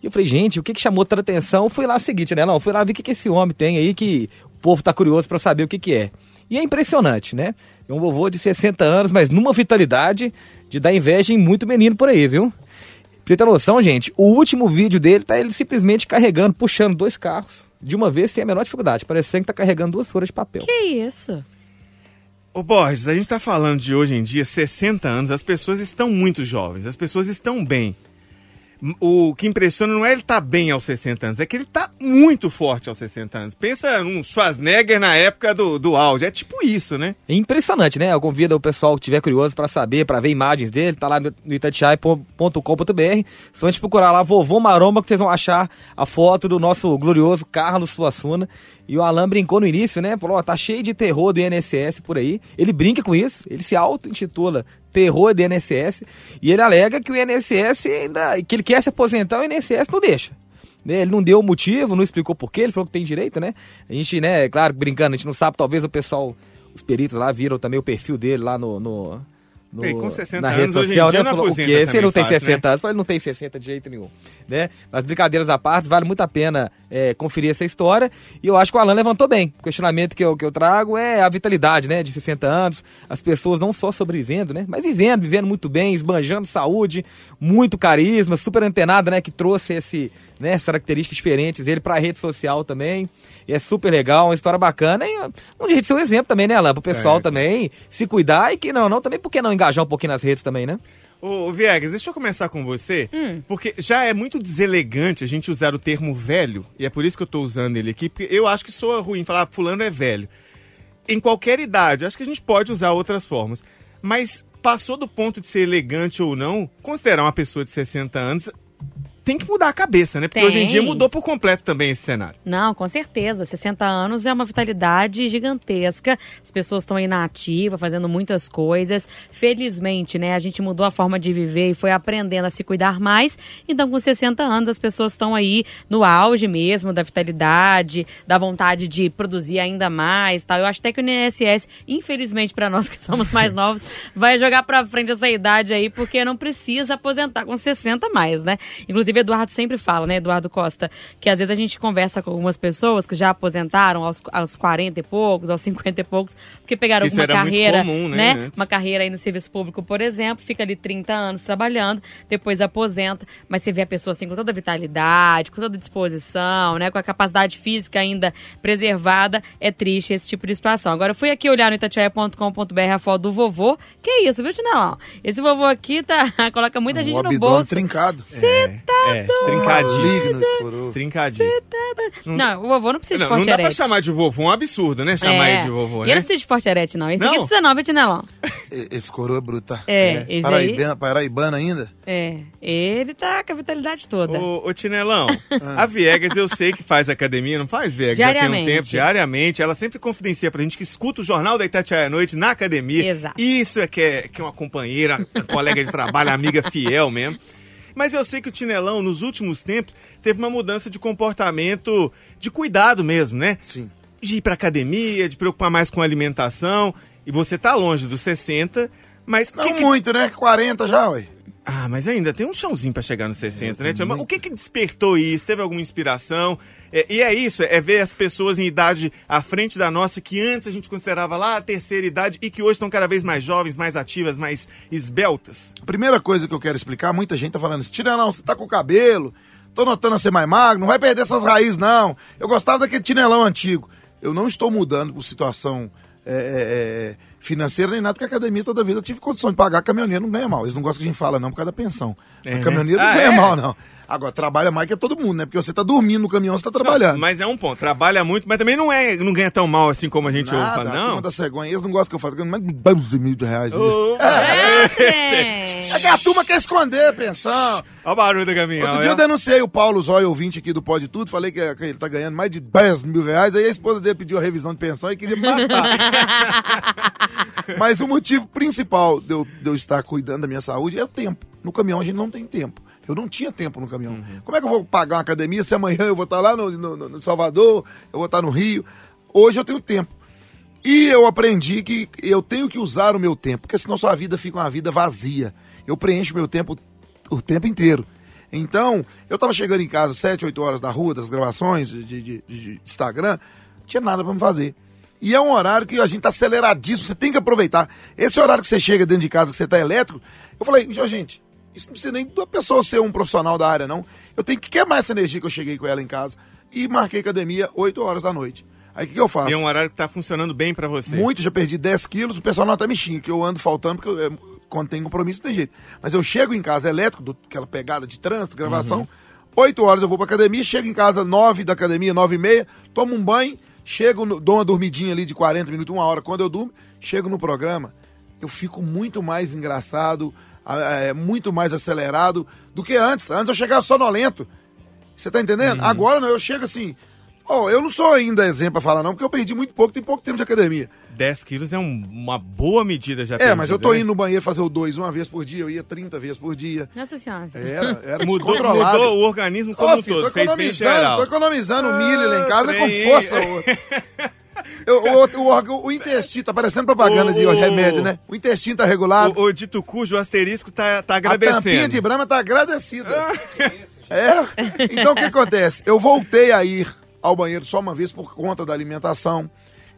E eu falei, gente, o que, que chamou tanta atenção? Eu Fui lá seguinte, né? Não, fui lá ver o que, que esse homem tem aí que o povo tá curioso pra saber o que, que é. E é impressionante, né? É um vovô de 60 anos, mas numa vitalidade de dar inveja em muito menino por aí, viu? Pra você ter noção, gente, o último vídeo dele tá ele simplesmente carregando, puxando dois carros de uma vez sem a menor dificuldade, parecendo que tá carregando duas folhas de papel. Que isso? Ô Borges, a gente tá falando de hoje em dia, 60 anos, as pessoas estão muito jovens, as pessoas estão bem. O que impressiona não é ele estar bem aos 60 anos, é que ele tá muito forte aos 60 anos. Pensa num Schwarzenegger na época do, do auge, é tipo isso, né? É impressionante, né? Eu convido o pessoal que estiver curioso para saber, para ver imagens dele, tá lá no itatiaia.com.br. Só gente procurar lá Vovô Maromba que vocês vão achar a foto do nosso glorioso Carlos Suassuna. E o Alan brincou no início, né? Falou, ó, tá cheio de terror do INSS por aí. Ele brinca com isso, ele se auto-intitula Terror do INSS e ele alega que o INSS ainda que ele quer se aposentar, o INSS não deixa. né? Ele não deu o motivo, não explicou porquê, ele falou que tem direito, né? A gente, né, claro, brincando, a gente não sabe, talvez o pessoal, os peritos lá viram também o perfil dele lá no. no, no E com 60 na anos, rede hoje em social, dia né? não Falou, o quê? Ele não tem fácil, 60 anos, falou, ele não tem 60 de jeito nenhum, né? Mas brincadeiras à parte, vale muito a pena é, conferir essa história. E eu acho que o Alan levantou bem. O questionamento que eu, que eu trago é a vitalidade, né? De 60 anos, as pessoas não só sobrevivendo, né? Mas vivendo, vivendo muito bem, esbanjando saúde, muito carisma, super antenado, né? Que trouxe esse, né, essas características diferentes, ele pra rede social também. E é super legal, uma história bacana. E um jeito de ser um exemplo também, né, Alan? Pro pessoal É. também se cuidar e que não, não, também, por que não engajar um pouquinho nas redes também, né? Ô, Viegas, deixa eu começar com você, porque já é muito deselegante a gente usar o termo velho, e é por isso que eu tô usando ele aqui, porque eu acho que soa ruim falar "Ah, fulano é velho. Em qualquer idade, acho que a gente pode usar outras formas, mas passou do ponto de ser elegante ou não, considerar uma pessoa de 60 anos tem que mudar a cabeça, né? Porque Tem. hoje em dia mudou por completo também esse cenário. Não, com certeza. 60 anos é uma vitalidade gigantesca. As pessoas estão aí na ativa, fazendo muitas coisas. Felizmente, né, a gente mudou a forma de viver e foi aprendendo a se cuidar mais. Então, com 60 anos, as pessoas estão aí no auge mesmo da vitalidade, da vontade de produzir ainda mais, tal. Eu acho até que o INSS, infelizmente para nós que somos mais <laughs> novos, vai jogar para frente essa idade aí, porque não precisa aposentar com 60 mais, né? Inclusive, Eduardo sempre fala, né, Eduardo Costa, que às vezes a gente conversa com algumas pessoas que já aposentaram aos, aos 40 e poucos, aos 50 e poucos, porque pegaram Isso alguma carreira, comum, né, antes. Uma carreira aí no serviço público, por exemplo, fica ali 30 anos trabalhando, depois aposenta, mas você vê a pessoa assim com toda a vitalidade, com toda a disposição, né, com a capacidade física ainda preservada, é triste esse tipo de situação. Agora eu fui aqui olhar no itatiaia.com.br a foto do vovô, que é isso, viu, Tinelão? Esse vovô aqui tá <laughs> coloca muita gente no bolso. trincado. É, é trincadíssimo. Trincadíssimo. Não, o vovô não precisa Não, de não forte dá pra arete. chamar de vovô, um absurdo, né? Chamar É. ele de vovô, E né? ele não precisa de forte arete, não. Esse aqui Não? precisa não, viu, Tinelão? E- Esse coroa é bruta. É, esse aí... Paraibana, paraibana ainda? É, ele tá com a vitalidade toda. Ô, ô Tinelão, a Viegas eu sei que faz academia, não faz, Viegas? Já tem um Diariamente. tempo, diariamente. Ela sempre confidencia pra gente que escuta o Jornal da Itatiaia à Noite na academia. Exato. Isso é que é, que é uma companheira, uma colega de trabalho, amiga fiel mesmo. Mas eu sei que o Tinelão, nos últimos tempos, teve uma mudança de comportamento, de cuidado mesmo, né? Sim. de ir pra academia, de preocupar mais com a alimentação. E você tá longe dos 60, Mas Não que que- muito, né? 40 já, ué. Ah, mas ainda tem um chãozinho pra chegar nos 60, né? Tia? Mas O que que despertou isso? Teve alguma inspiração? É, e é isso, é ver as pessoas em idade à frente da nossa, que antes a gente considerava lá a terceira idade e que hoje estão cada vez mais jovens, mais ativas, mais esbeltas. A primeira coisa que eu quero explicar, muita gente tá falando assim, Tinelão, você tá com o cabelo, tô notando ser mais magro, não vai perder essas raízes, não. Eu gostava daquele Tinelão antigo. Eu não estou mudando por situação é, é, financeira nem nada, porque a academia toda a vida eu tive condição de pagar, caminhoneiro não ganha mal. Eles não gostam que a gente fala, não, por causa da pensão. É, a né? caminhoneiro Ah, não ganha é? mal, não. Agora, trabalha mais que todo mundo, né? Porque você tá dormindo no caminhão, você tá trabalhando. Mas é um ponto, trabalha muito, mas também não, é, não ganha tão mal assim como a gente ouve Nada, falar, a não. turma da cegonha, eles não gostam que eu falo, mais de 12 mil de reais. né? Ô, É, <laughs> gente. É que a turma quer esconder a pensão. Olha o barulho da caminhão. Outro dia eu denunciei o Paulo Zóio, ouvinte aqui do Pode Tudo, falei que, que ele tá ganhando mais de 10 mil reais, aí a esposa dele pediu a revisão de pensão e queria me matar. <laughs> Mas o motivo principal de eu, de eu estar cuidando da minha saúde é o tempo. No caminhão a gente não tem tempo. Eu não tinha tempo no caminhão. Como é que eu vou pagar uma academia se amanhã eu vou estar lá no, no- no Salvador, eu vou estar no Rio? Hoje eu tenho tempo. E eu aprendi que eu tenho que usar o meu tempo, porque senão sua vida fica uma vida vazia. Eu preencho meu tempo o tempo inteiro. Então, eu tava chegando em casa 7, 8 horas da rua, das gravações de, de- de- Instagram, não tinha nada pra me fazer. E é um horário que a gente tá aceleradíssimo, você tem que aproveitar. Esse horário que você chega dentro de casa, que você tá elétrico, eu falei, "Ô, gente, isso não precisa nem da pessoa ser um profissional da área, não. Eu tenho que queimar essa energia que eu cheguei com ela em casa e marquei academia 8 horas da noite. Aí o que, que eu faço? É um horário que tá funcionando bem pra você. Muito, já perdi 10 quilos, o pessoal não até me xinga, que eu ando faltando, porque eu, é, quando tem compromisso não tem jeito. Mas eu chego em casa elétrico, do, aquela pegada de trânsito, gravação, 8 horas eu vou pra academia, chego em casa 9 da academia, 9 e meia, tomo um banho, chego, no- dou uma dormidinha ali de 40 minutos, uma hora, quando eu durmo, chego no programa, eu fico muito mais engraçado, é, muito mais acelerado do que antes. Antes eu chegava sonolento. Você tá entendendo? Agora não, eu chego assim. Ó, eu não sou ainda exemplo pra falar, não, porque eu perdi muito pouco, tem pouco tempo de academia. 10 quilos é um- uma boa medida já. É, mas eu tô perdida, indo no banheiro fazer o dois uma vez por dia, eu ia 30 vezes por dia. Nossa senhora. Era, era <laughs> Mudou, descontrolado. mudou o organismo como Ó, um filho, todo, tô fez bem economizando, geral. tô economizando milho lá em casa trem, com força. <laughs> <laughs> O, o, o, o intestino, tá parecendo propaganda de remédio, né? O intestino tá regulado. O, dito cujo, o asterisco tá, tá a tampinha agradecendo. de Brahma tá agradecida. É. Então o que acontece? Eu voltei a ir ao banheiro só uma vez por conta da alimentação.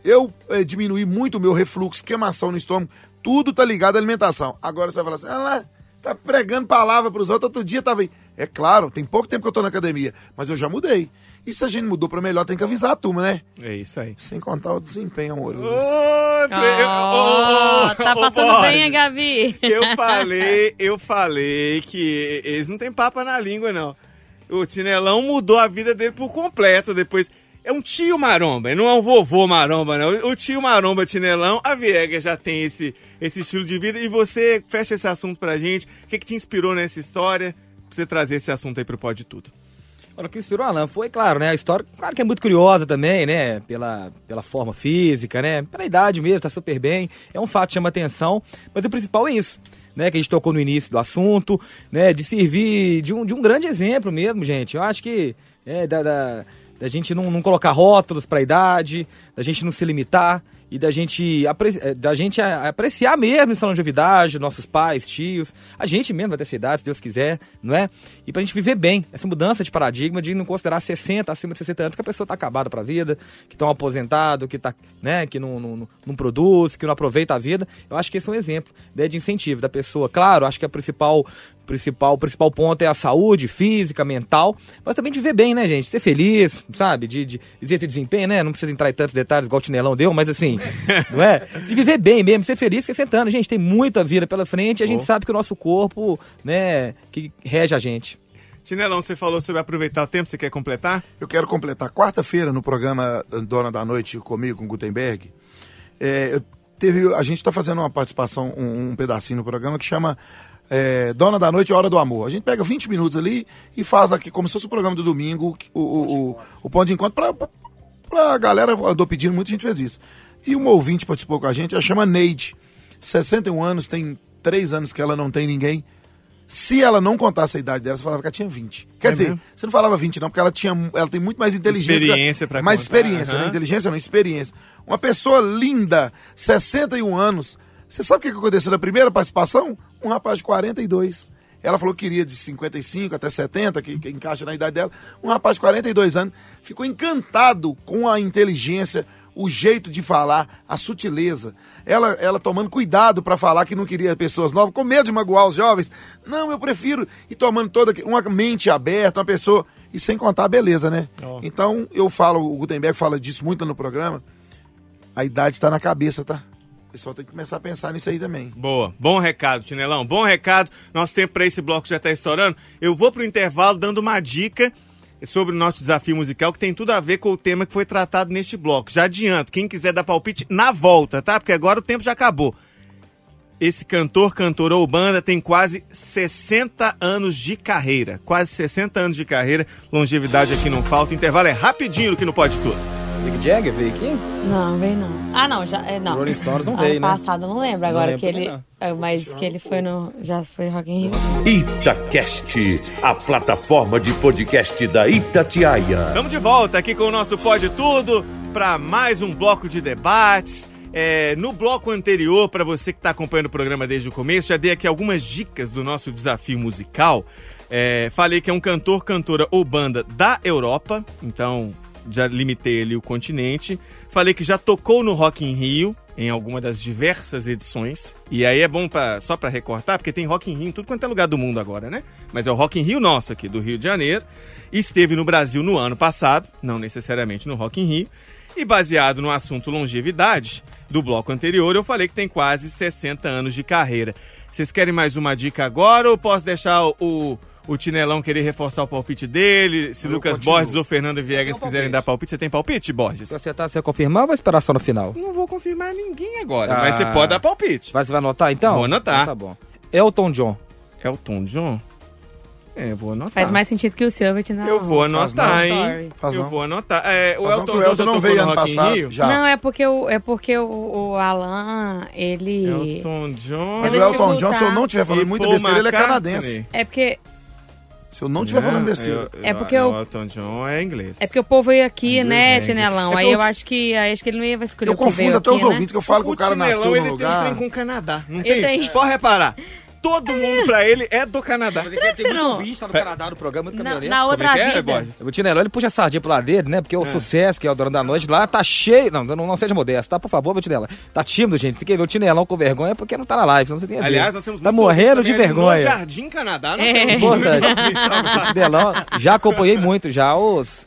Eu eh, diminui muito o meu refluxo, queimação no estômago. Tudo tá ligado à alimentação. Agora você vai falar assim, ah lá, tá pregando palavra pros outros. Outro dia tava aí. É claro, tem pouco tempo que eu tô na academia, mas eu já mudei. E se a gente mudou pra melhor, tem que avisar a turma, né? É isso aí. Sem contar o desempenho amoroso. Oh, ô, ô, tá passando Borges, bem, hein, Gabi? <laughs> Eu falei, eu falei que eles não têm papa na língua, não. O Tinelão mudou a vida dele por completo depois. É um tio maromba, não é um vovô maromba, não. O tio maromba Tinelão, a Viega já tem esse, esse estilo de vida. E você fecha esse assunto pra gente. O que, que te inspirou nessa história? Você trazer esse assunto aí pro Pode Tudo. Olha, o que inspirou Alan foi, claro, né? A história, claro que é muito curiosa também, né? Pela, pela forma física, né? Pela idade mesmo, tá super bem. É um fato que chama atenção. Mas o principal é isso, né? Que a gente tocou no início do assunto, né? De servir de um, de um grande exemplo mesmo, gente. Eu acho que é, da, da, da gente não, não colocar rótulos pra idade, da gente não se limitar e da gente, eh, da gente apreciar mesmo essa longevidade, nossos pais, tios, a gente mesmo vai ter essa idade, se Deus quiser, não é? E pra gente viver bem, essa mudança de paradigma de não considerar 60, acima de 60 anos, que a pessoa tá acabada pra vida, que tá um aposentado, que tá, né, que não, não, não- não produz, que não aproveita a vida. Eu acho que esse é um exemplo né, de incentivo da pessoa. Claro, acho que a principal principal, o principal ponto é a saúde física, mental, mas também de viver bem, né, gente? Ser feliz, sabe? De, de, de ter desempenho, né? Não precisa entrar em tantos detalhes igual o Tinelão deu, mas assim, <laughs> não é? De viver bem mesmo, ser feliz 60 anos. Gente, tem muita vida pela frente e a gente Oh. sabe que o nosso corpo, né, que rege a gente. Tinelão, você falou sobre aproveitar o tempo, você quer completar? Eu quero completar. Quarta-feira, no programa Dona da Noite comigo, com Gutenberg, é, eu teve, a gente está fazendo uma participação, um, um pedacinho no programa que chama é, Dona da Noite Hora do Amor. A gente pega 20 minutos ali e faz aqui, como se fosse o programa do domingo, o, o, o, o ponto de encontro, para a galera andou pedindo, muita gente fez isso. E uma ouvinte participou com a gente, ela chama Neide. 61 anos, tem 3 anos que ela não tem ninguém. Se ela não contasse a idade dela, você falava que ela tinha 20. Quer É dizer, mesmo? você não falava 20 não, porque ela tinha, ela tem muito mais inteligência. Experiência pra Mais contar, experiência, aham. né? Inteligência não, experiência. Uma pessoa linda, 61 anos, Você sabe o que aconteceu na primeira participação? Um rapaz de 42. Ela falou que queria de 55 até 70, que, que encaixa na idade dela. Um rapaz de 42 anos ficou encantado com a inteligência, o jeito de falar, a sutileza. Ela, ela tomando cuidado para falar que não queria pessoas novas, com medo de magoar os jovens. Não, eu prefiro. E tomando toda uma mente aberta, uma pessoa. E sem contar a beleza, né? Ó. Então, eu falo, o Gutenberg fala disso muito no programa. A idade está na cabeça, tá? O pessoal tem que começar a pensar nisso aí também. Boa, bom recado, Tinelão, bom recado. Nosso tempo para esse bloco já está estourando. Eu vou pro intervalo dando uma dica sobre o nosso desafio musical que tem tudo a ver com o tema que foi tratado neste bloco. Já adianto, quem quiser dar palpite na volta, tá? Porque agora o tempo já acabou. Esse cantor, cantora ou banda tem quase 60 anos de carreira. Quase 60 anos de carreira. Longevidade aqui não falta. O intervalo é rapidinho aqui no Pode Tudo. Mick Jagger veio aqui? Não, veio não. Ah, não, já. É, não. Rolling Stones não ano veio, né? passado eu não lembro. Não Agora lembro que ele. também, é, Mas que ele foi no. Já foi Rock in Rio. Itacast, a plataforma de podcast da Itatiaia. Estamos de volta aqui com o nosso Pode Tudo para mais um bloco de debates. É, no bloco anterior, para você que está acompanhando o programa desde o começo, já dei aqui algumas dicas do nosso desafio musical. É, falei que é um cantor, cantora ou banda da Europa, então já limitei ali o continente. Falei que já tocou no Rock in Rio, em alguma das diversas edições. E aí é bom pra, só para recortar, porque tem Rock in Rio em tudo quanto é lugar do mundo agora, né? Mas é o Rock in Rio nosso aqui, do Rio de Janeiro. Esteve no Brasil no ano passado, não necessariamente no Rock in Rio. E baseado no assunto longevidade do bloco anterior, eu falei que tem quase 60 anos de carreira. Vocês querem mais uma dica agora ou posso deixar o, o, Tinelão querer reforçar o palpite dele? Se Eu Lucas continuo. Borges ou Fernando Viegas um quiserem dar palpite, você tem palpite, Borges? Se acertar, você vai confirmar ou vai esperar só no final? Não vou confirmar ninguém agora, Ah. mas você pode dar palpite. Vai, você vai anotar então? Vou anotar. Então tá bom. Elton John. Elton John? É, vou anotar. Faz mais sentido que o te dar. Eu vou anotar, hein? Eu não. vou anotar. É, o Elton o John Elton não veio no ano passado. Rio? Já. Não, é porque o, é porque o, o Alan, ele. Elton John. Mas o Elton John, se eu não estiver falando E muita Paul besteira, ele é canadense. É porque. Se eu não estiver falando Ah, besteira. eu- É eu- porque não, eu- Elton John é inglês. É porque o povo veio aqui, Inglês, né, é, Tinelão? É Aí porque eu o- acho que aí acho que ele não ia escolher Eu o confundo até aqui, os né? ouvintes que eu falo que o cara Tinelão, nasceu ele no tem um lugar. trem com o Canadá. Não Ele tem? tem. Pode reparar. Todo mundo pra ele é do Canadá. Tem muito não? ouvinte, tá no Canadá, no programa, muito Na, caminhoneiro. na Como outra é que é, vida. O Tinelão, ele puxa a sardinha pro lado dele, né? Porque o sucesso, que é o dono da noite, lá tá cheio. Não, não, não seja modesto, tá? Por favor, meu Tinelão. Tá tímido, gente. Tem que ver o Tinelão com vergonha porque não tá na live, você tem a ver. Aliás, nós temos Tá morrendo de vergonha. No Jardim Canadá, nós É. temos? O Tinelão, já acompanhei muito já os,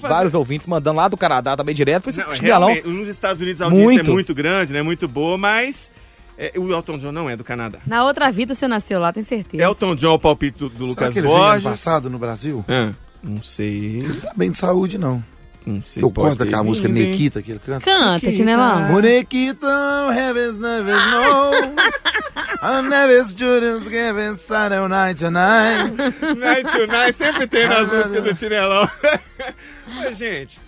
vários ouvintes mandando lá do Canadá também direto. Por isso Não, que o Tinelão. nos Estados Unidos a audiência Muito. é muito grande, né? Muito boa, mas é, o Elton John não é do Canadá. Na outra vida você nasceu lá, tenho certeza. Elton John, o palpite do, do Será Lucas que ele veio ano Borges. passado no Brasil? Ah, não sei. Não tá bem de saúde, não. Não sei. Eu gosto daquela música? Nequita que ele canta. Canta, Tinelão. Bonequita, heavens never know. <laughs> I never students given Saturday night tonight. Night to Night sempre tem nas músicas do Tinelão. Ô, <laughs> gente.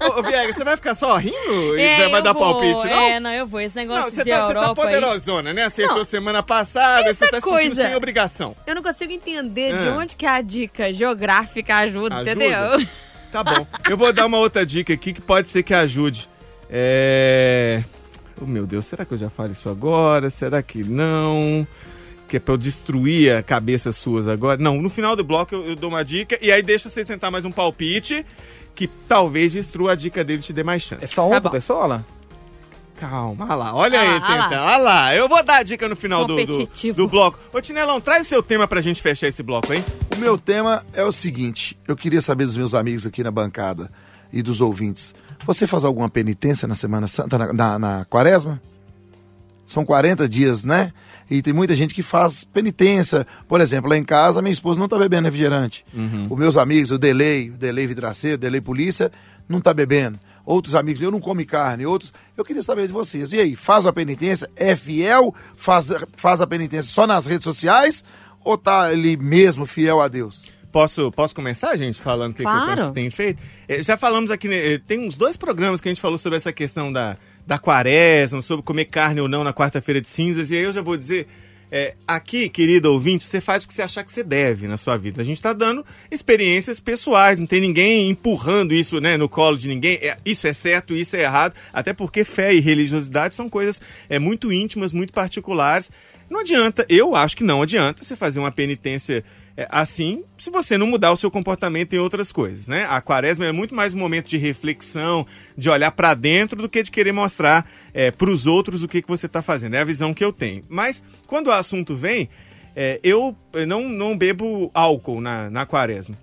Ô, ô, Viegas, você vai ficar só rindo e É, vai dar vou. palpite, não? É, não, eu vou. Esse negócio Não, você de tá, você Europa tá aí- poderosona, né? Acertou Não. semana passada, Essa você tá se sentindo coisa- sem obrigação. Eu não consigo entender de Ah. onde que a dica geográfica ajuda, Ajuda? entendeu? Tá bom. Eu vou dar uma outra dica aqui que pode ser que ajude. É. Oh, meu Deus, será que eu já falo isso agora? Será que não? Que é pra eu destruir a cabeça suas agora? Não, no final do bloco eu, eu dou uma dica e aí deixa vocês tentar mais um palpite que talvez destrua a dica dele e te dê mais É chance. só uma Tá pessoa lá? Calma, olha lá, olha Ah aí, ah tenta. Olha lá, eu vou dar a dica no final do, do, do bloco. Ô, Tinelão, traz seu tema pra gente fechar esse bloco, hein? O meu tema é o seguinte: eu queria saber dos meus amigos aqui na bancada e dos ouvintes. Você faz alguma penitência na Semana Santa, na, na, na quaresma? São 40 dias, né? E tem muita gente que faz penitência. Por exemplo, lá em casa, minha esposa não tá bebendo refrigerante. Os meus amigos, o Delay, o Delay Vidraceiro, o Delay Polícia, não tá bebendo. Outros amigos, eu não come carne. Outros, eu queria saber de vocês. E aí, faz a penitência? É fiel? Faz, faz a penitência só nas redes sociais? Ou tá ali mesmo fiel a Deus? Posso, posso começar, gente, falando o que, que eu Claro. tenho, tenho feito? Eh, Já falamos aqui, né, eh, tem uns dois programas que a gente falou sobre essa questão da, da quaresma, sobre comer carne ou não na quarta-feira de cinzas, e aí eu já vou dizer, É, aqui, querido ouvinte, você faz o que você achar que você deve na sua vida. A gente está dando experiências pessoais, não tem ninguém empurrando isso né, no colo de ninguém. É, isso é certo, isso é errado. Até porque fé e religiosidade são coisas é, muito íntimas, muito particulares. Não adianta, eu acho que não adianta você fazer uma penitência é, assim se você não mudar o seu comportamento em outras coisas, né? A quaresma é muito mais um momento de reflexão, de olhar para dentro do que de querer mostrar é, para os outros o que, que você está fazendo. É a visão que eu tenho. Mas quando o assunto vem, é, eu não, não bebo álcool na, na quaresma.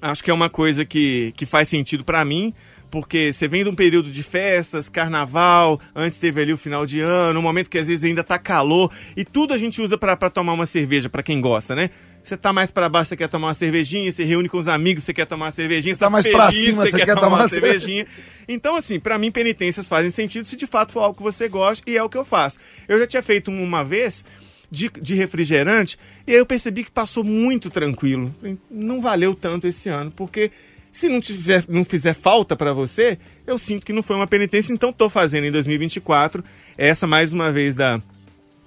Acho que é uma coisa que, que faz sentido para mim, porque você vem de um período de festas, carnaval, antes teve ali o final de ano, um momento que às vezes ainda tá calor, e tudo a gente usa para tomar uma cerveja, para quem gosta, né? Você tá mais para baixo, você quer tomar uma cervejinha, você reúne com os amigos, você quer tomar uma cervejinha, você tá, tá mais pra cima, você quer, tomar uma cervejinha. Então, assim, para mim, penitências fazem sentido se de fato for algo que você gosta, e é o que eu faço. Eu já tinha feito uma vez de, de refrigerante, e aí eu percebi que passou muito tranquilo. Não valeu tanto esse ano, porque se não, tiver, não fizer falta para você, eu sinto que não foi uma penitência, então estou fazendo em 2024 essa mais uma vez da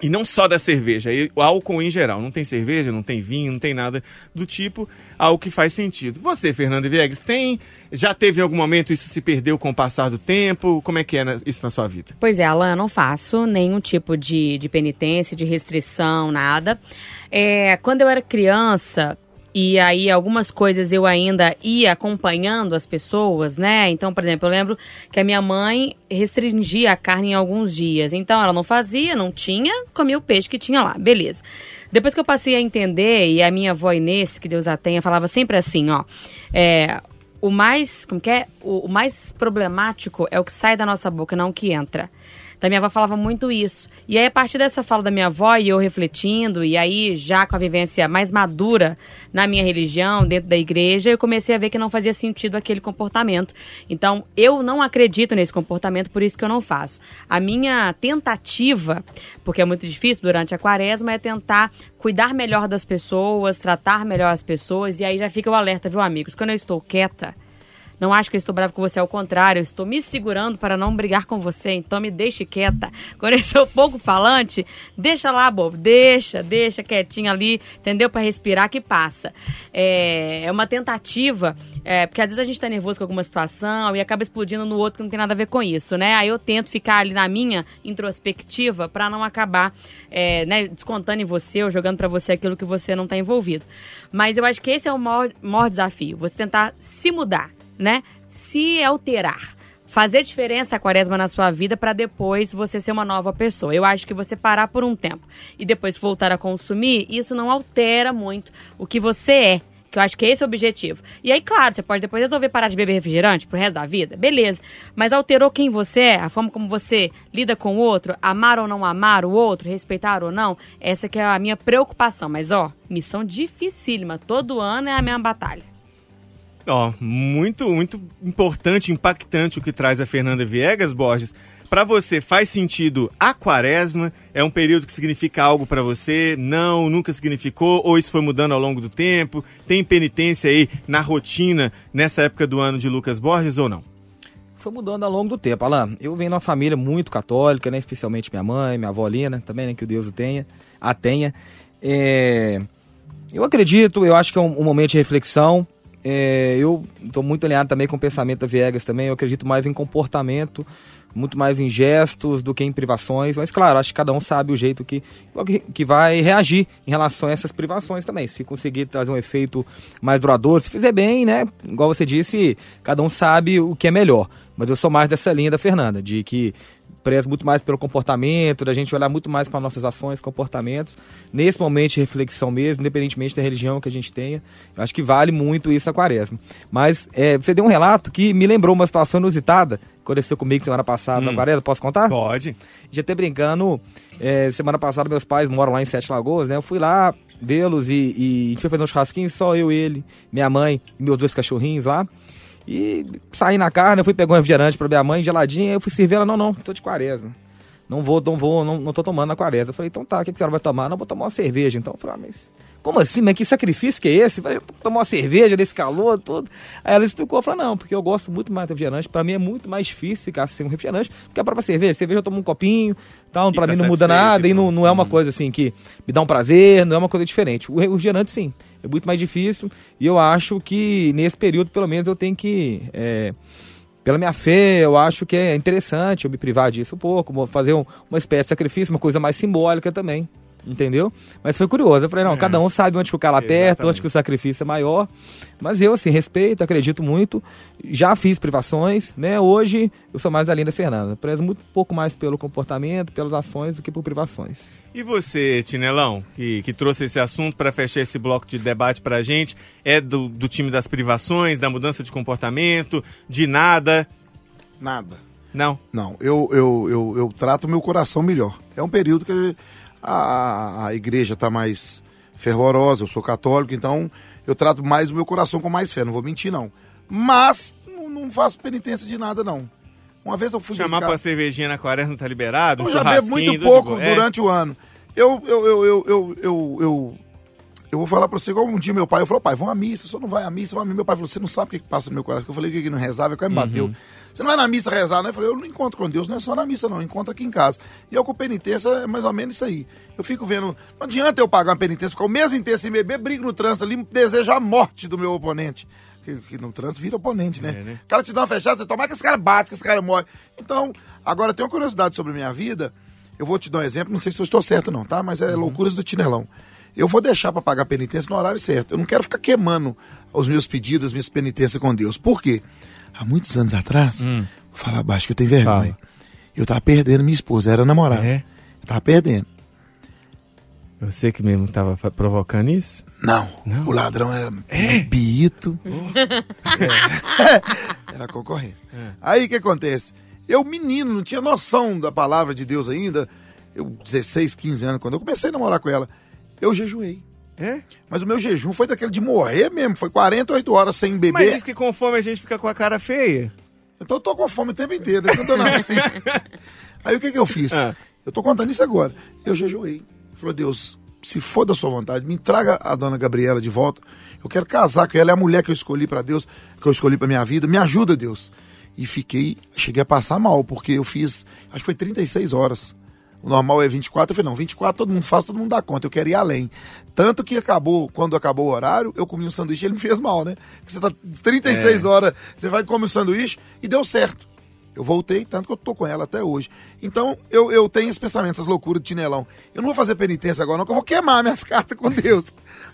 e não só da cerveja, e o álcool em geral. Não tem cerveja, não tem vinho, não tem nada do tipo, algo que faz sentido. Você, Fernando Viegas, tem? Já teve algum momento isso se perdeu com o passar do tempo? Como é que é isso na sua vida? Pois é, Alan, não faço nenhum tipo de, de penitência, de restrição, nada. É, quando eu era criança, e aí algumas coisas eu ainda ia acompanhando as pessoas, né? Então, por exemplo, eu lembro que a minha mãe restringia a carne em alguns dias. Então ela não fazia, não tinha, comia o peixe que tinha lá, beleza. Depois que eu passei a entender, e a minha avó Inês, que Deus a tenha, falava sempre assim, ó. É, o mais, como que é? O, o mais problemático é o que sai da nossa boca, não o que entra. Então, minha avó falava muito isso. E aí, a partir dessa fala da minha avó e eu refletindo, e aí já com a vivência mais madura na minha religião, dentro da igreja, eu comecei a ver que não fazia sentido aquele comportamento. Então, eu não acredito nesse comportamento, por isso que eu não faço. A minha tentativa, porque é muito difícil durante a quaresma, é tentar cuidar melhor das pessoas, tratar melhor as pessoas, e aí já fica o alerta, viu, amigos? Quando eu estou quieta não acho que eu estou bravo com você, ao contrário, eu estou me segurando para não brigar com você, então me deixe quieta. Quando eu sou pouco falante, deixa lá, bobo, deixa, deixa quietinho ali, entendeu? Para respirar que passa. É, é uma tentativa, é, porque às vezes a gente está nervoso com alguma situação e acaba explodindo no outro que não tem nada a ver com isso, né? Aí eu tento ficar ali na minha introspectiva para não acabar é, né, descontando em você ou jogando para você aquilo que você não está envolvido. Mas eu acho que esse é o maior, maior desafio, você tentar se mudar né? Se alterar. Fazer diferença a quaresma na sua vida para depois você ser uma nova pessoa. Eu acho que você parar por um tempo e depois voltar a consumir, isso não altera muito o que você é. Que eu acho que esse é o objetivo. E aí, claro, você pode depois resolver parar de beber refrigerante pro resto da vida, beleza. Mas alterou quem você é, a forma como você lida com o outro, amar ou não amar o outro, respeitar ou não, essa que é a minha preocupação. Mas, ó, missão dificílima. Todo ano é a mesma batalha. Ó, muito, muito importante, impactante o que traz a Fernanda Viegas, Borges. Para você, faz sentido a quaresma? É um período que significa algo para você? Não, nunca significou? Ou isso foi mudando ao longo do tempo? Tem penitência aí na rotina nessa época do ano de Lucas Borges ou não? Foi mudando ao longo do tempo, Alain. Eu venho de uma família muito católica, né? Especialmente minha mãe, minha avó Lina, também, né? Que o Deus o tenha, a tenha. É... Eu acredito, eu acho que é um, um momento de reflexão. É, eu estou muito alinhado também com o pensamento da Viegas também. Eu acredito mais em comportamento, muito mais em gestos do que em privações. Mas, claro, acho que cada um sabe o jeito que, que vai reagir em relação a essas privações também. Se conseguir trazer um efeito mais duradouro, se fizer bem, né? Igual você disse, cada um sabe o que é melhor. Mas eu sou mais dessa linha da Fernanda, de que prezo muito mais pelo comportamento, da gente olhar muito mais para nossas ações, comportamentos, nesse momento de reflexão mesmo, independentemente da religião que a gente tenha. Eu acho que vale muito isso a quaresma. Mas é, você deu um relato que me lembrou uma situação inusitada aconteceu comigo semana passada hum. na quaresma. Posso contar? Pode. Já até brincando, é, semana passada meus pais moram lá em Sete Lagoas, né? Eu fui lá vê-los e, e a gente foi fazer um churrasquinho, só eu, ele, minha mãe e meus dois cachorrinhos lá. E saí na carne, eu fui pegar um refrigerante pra minha mãe, geladinha, eu fui servir ela, não, não, tô de quaresma. Não vou, não vou, não, não tô tomando na quaresma. Eu falei, então tá, o que, que a senhora vai tomar? Não, vou tomar uma cerveja. Então eu falei, ah, mas como assim? Mas que sacrifício que é esse? Falei, tomar uma cerveja nesse calor, tudo. Aí ela explicou, falei, não, porque eu gosto muito mais de refrigerante. Pra mim é muito mais difícil ficar sem um refrigerante porque a própria cerveja. Cerveja eu tomo um copinho, tal, pra tá mim não muda nada e não, não é uma Hum. coisa assim que me dá um prazer, não é uma coisa diferente. O refrigerante, sim, é muito mais difícil e eu acho que nesse período, pelo menos, eu tenho que. é, pela minha fé, eu acho que é interessante eu me privar disso um pouco, fazer um- uma espécie de sacrifício, uma coisa mais simbólica também. Entendeu? Mas foi curioso. Eu falei, não, É. cada um sabe onde ficar lá perto, Exatamente. onde que o sacrifício é maior. Mas eu, assim, respeito, acredito muito. Já fiz privações, né? Hoje eu sou mais da linha da Fernanda. Prezo muito pouco mais pelo comportamento, pelas ações, do que por privações. E você, Tinelão, que, que trouxe esse assunto para fechar esse bloco de debate pra gente, é do, do time das privações, da mudança de comportamento, de nada? Nada. Não. Não, eu, eu, eu, eu trato o meu coração melhor. É um período que a, a igreja está mais fervorosa, eu sou católico, então eu trato mais o meu coração com mais fé, não vou mentir não. Mas não, não faço penitência de nada não. Uma vez eu fui Chamar pra cervejinha na quaresma tá liberado? Eu já bebo muito pouco. É. durante o ano. Eu, eu, eu, eu, eu, eu, vou falar pra você, igual um dia meu pai, eu falei, pai, vão à missa, só não vai à missa, vai à missa. Meu pai falou, você não sabe o que, que passa no meu coração. Eu falei que ele não rezava, quase me Uhum. bateu. Você não vai na missa rezar, né? Eu falei, eu não encontro com Deus, não é só na missa, não, eu encontro aqui em casa. E eu com penitência é mais ou menos isso aí. Eu fico vendo, não adianta eu pagar uma penitência, ficar o mês inteiro sem beber, brigo no trânsito ali, desejo a morte do meu oponente. Que, que no trânsito vira oponente, né? É, né? O cara te dá uma fechada, você toma que esse cara bate, que esse cara morre. Então, agora tem uma curiosidade sobre a minha vida. Eu vou te dar um exemplo, não sei se eu estou certo não, tá? Mas é loucuras do Tinelão. Eu vou deixar para pagar penitência no horário certo. Eu não quero ficar queimando os meus pedidos, as minhas penitências com Deus. Por quê? Há muitos anos atrás, vou falar baixo que eu tenho vergonha. Eu tava perdendo minha esposa, era namorada. É? Eu tava perdendo. Você que mesmo tava provocando isso? Não, Não? o ladrão era é? biito. <laughs> É. Era concorrência. Aí o que acontece? Eu, menino, não tinha noção da palavra de Deus ainda. Eu, 16, 15 anos, quando eu comecei a namorar com ela, eu jejuei. É? Mas o meu jejum foi daquele de morrer mesmo. Foi 48 horas sem Mas beber. diz que com fome a gente fica com a cara feia. Então eu tô com fome o tempo inteiro, desde quando eu nasci. <laughs> Aí o que que eu fiz? Ah. Eu tô contando isso agora. Eu jejuei. Falei, Deus, se for da sua vontade, me traga a dona Gabriela de volta. Eu quero casar com ela, é a mulher que eu escolhi pra Deus, que eu escolhi pra minha vida. Me ajuda, Deus. E fiquei, cheguei a passar mal, porque eu fiz, acho que foi 36 horas. O normal é 24. Eu falei, não, 24 todo mundo faz, todo mundo dá conta. Eu quero ir além. Tanto que acabou, quando acabou o horário, eu comi um sanduíche e ele me fez mal, né? Porque você tá 36 horas, você vai comer um sanduíche e deu certo. Eu voltei, tanto que eu tô com ela até hoje. Então, eu, eu tenho esse pensamento, essas loucuras de tinelão. Eu não vou fazer penitência agora, não, que eu vou queimar minhas <laughs> cartas com Deus.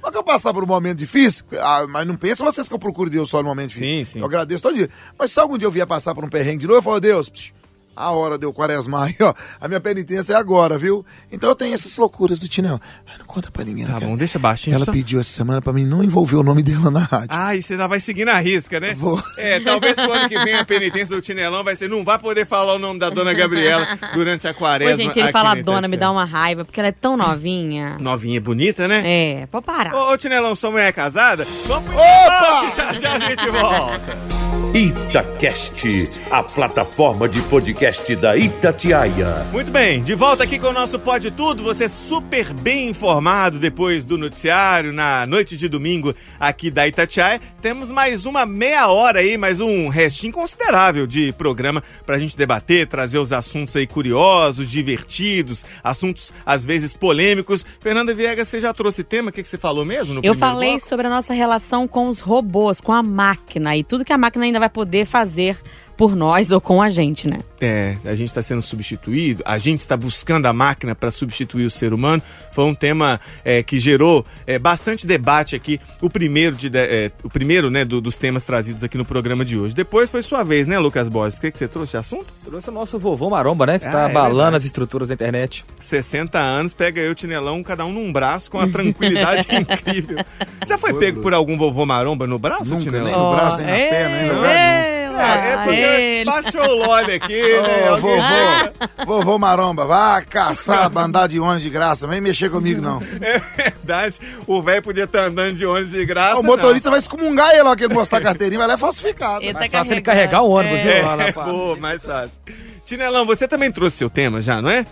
Mas que eu passar por um momento difícil, ah, mas não pensa vocês que eu procuro Deus só no momento difícil. Sim, sim. Eu agradeço todo dia. Mas se algum dia eu vier passar por um perrengue de novo, eu falo, Deus, psh, a hora deu quaresma aí, ó. A minha penitência é agora, viu? Então eu tenho essas loucuras do tinelão. Mas não conta pra ninguém, Tá cara. bom, deixa baixinho Ela só. pediu essa semana pra mim não envolver o nome dela na rádio. Ah, e você ainda vai seguindo a risca, né? Vou. É, talvez pro ano que vem a penitência do Tinelão vai ser, não vai poder falar o nome da dona Gabriela durante a quaresma. Ô, gente, ele fala na dona, me dá uma raiva, porque ela é tão novinha. Novinha, bonita, né? É, pode parar. Ô, ô, Tinelão, sua mulher é casada? Vamos pro Opa! já já a gente volta. Itacast, a plataforma de podcast da Itatiaia. Muito bem, de volta aqui com o nosso Pode Tudo, você super bem informado depois do noticiário, na noite de domingo aqui da Itatiaia. Temos mais uma meia hora aí, mais um restinho considerável de programa pra gente debater, trazer os assuntos aí curiosos, divertidos, assuntos às vezes polêmicos. Fernanda Viegas, você já trouxe tema? O que, que você falou mesmo no Eu primeiro falei bloco? sobre a nossa relação com os robôs, com a máquina e tudo que a máquina ainda vai poder fazer por nós ou com a gente, né? É, a gente está sendo substituído, a gente está buscando a máquina para substituir o ser humano. Foi um tema é, que gerou é, bastante debate aqui, o primeiro, de, é, o primeiro né, do- dos temas trazidos aqui no programa de hoje. Depois foi sua vez, né, Lucas Borges? O que, que você trouxe de assunto? Trouxe o nosso vovô Maromba, né? Que Ah, tá é abalando as estruturas da internet. 60 anos, pega eu e o Tinelão, cada um num braço, com uma tranquilidade <laughs> incrível. Você já foi Foi, pego por algum vovô maromba no braço, Nunca, Tinelão? nem no braço, nem na Ó, perna, nem no lugar nenhum. Ei, É, porque ele. baixou o lolly aqui, né? Ô, Alguém- vovô, vovô Maromba, vá caçar, andar de ônibus de graça, não vem mexer comigo não. É verdade. O velho podia estar andando de ônibus de graça. o motorista vai excomungar ele lá, que ele mostrar a carteirinha, vai lá é falsificado. Ele Mais tá fácil ele carregar o ônibus, É. viu? Não. lá É, pá. pô, mais fácil. Tinelão, você também trouxe seu tema já, não é?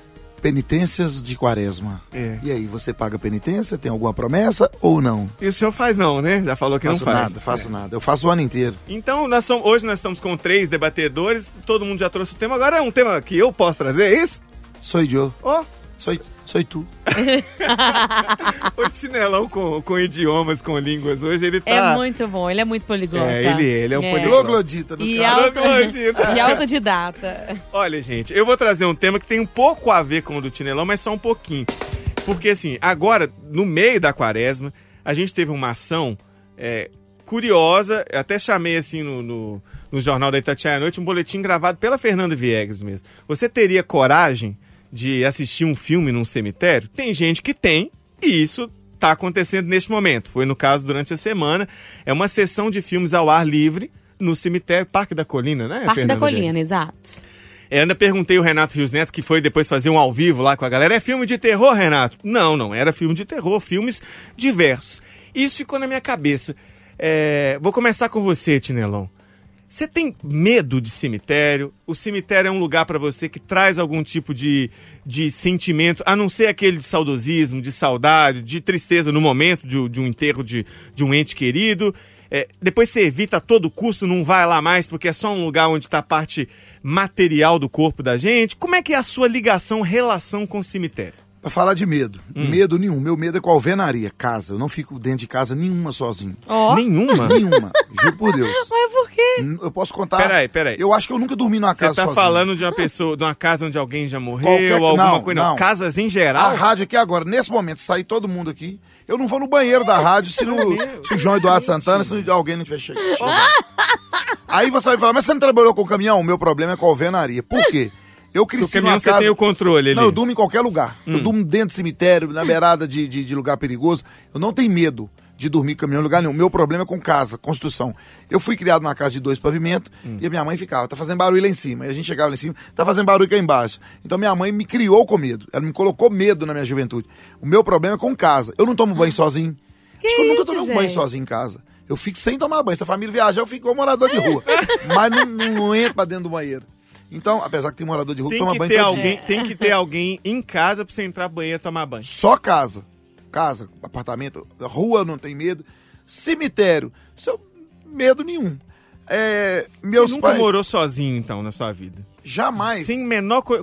Penitências de quaresma. É. E aí, você paga penitência? Tem alguma promessa ou não? E o senhor faz não, né? Já falou que faço não faz. nada, faço É. nada. Eu faço o ano inteiro. Então, nós somos, hoje nós estamos com três debatedores, todo mundo já trouxe o tema. Agora é um tema que eu posso trazer, é isso? Sou eu. Ó, Sou, sou tu. <laughs> o chinelão com, com idiomas, com línguas. Hoje ele tá... É muito bom, ele é muito poliglota. É, ele- ele é um poliglota. Troglodita, no E, caso. auto... Troglodita. <laughs> e autodidata. Olha, gente, eu vou trazer um tema que tem um pouco a ver com o do Tinelão, mas só um pouquinho. Porque, assim, agora, no meio da quaresma, a gente teve uma ação é, curiosa, eu até chamei, assim, no, no, no Jornal da Itatiaia à Noite, um boletim gravado pela Fernanda Viegas mesmo. Você teria coragem de assistir um filme num cemitério? Tem gente que tem, e isso está acontecendo neste momento. Foi no caso durante a semana. É uma sessão de filmes ao ar livre no cemitério Parque da Colina, né? Parque da Fernanda Viegas? Colina, exato. Eu ainda perguntei o Renato Rios Neto, que foi depois fazer um ao vivo lá com a galera. É filme de terror, Renato? Não, não era filme de terror, filmes diversos. Isso ficou na minha cabeça. É, vou começar com você, Tinelão. Você tem medo de cemitério? O cemitério é um lugar para você que traz algum tipo de, de sentimento, a não ser aquele de saudosismo, de saudade, de tristeza no momento de, de um enterro de, de um ente querido. É, depois você evita a todo custo, não vai lá mais, porque é só um lugar onde está a parte material do corpo da gente. Como é que é a sua ligação, relação com o cemitério? Pra falar de medo. Hum. Medo nenhum. Meu medo é com alvenaria, casa. Eu não fico dentro de casa nenhuma sozinho. Ó. Nenhuma? <laughs> Nenhuma. Juro por Deus. <laughs> Mas por quê? Eu posso contar. Peraí, peraí. Eu acho que eu nunca dormi numa Você casa tá sozinho. falando de uma pessoa, de uma casa onde alguém já morreu, Qualquer- alguma não, coisa? Não, não. casas em A geral. rádio aqui agora, nesse momento, sair todo mundo aqui. Eu não vou no banheiro da rádio se, no, se o João Eduardo Santana, se alguém não tiver che- chegado. Aí você vai falar, mas você não trabalhou com caminhão? O meu problema é com a alvenaria. Por quê? Eu No cresci caminhão numa você casa... tem o controle ali. Não, eu durmo em qualquer lugar. Eu durmo dentro do cemitério, na beirada de, de, de lugar perigoso. Eu não tenho medo de dormir em caminhão em lugar nenhum. Meu problema é com casa, construção. Eu fui criado numa casa de dois pavimentos e a minha mãe ficava, tá fazendo barulho lá em cima. E a gente chegava lá em cima, tá fazendo barulho cá embaixo. Então minha mãe me criou com medo. Ela me colocou medo na minha juventude. O meu problema é com casa. Eu não tomo banho sozinho. Acho que eu nunca tomei um banho sozinho em casa. Eu fico sem tomar banho. Se a família viajar, eu fico igual morador de rua. <laughs> Mas não, não entro pra dentro do banheiro. Então, apesar que tem morador de rua que Tem toma que, banho ter todo alguém, dia. tem que ter alguém em casa pra você entrar no banheiro e tomar banho. Só casa. Casa, apartamento, rua não tem medo. Cemitério, seu medo nenhum. É, meus você nunca pais morou sozinho, então, na sua vida? Jamais, Sem sem... menor... Con-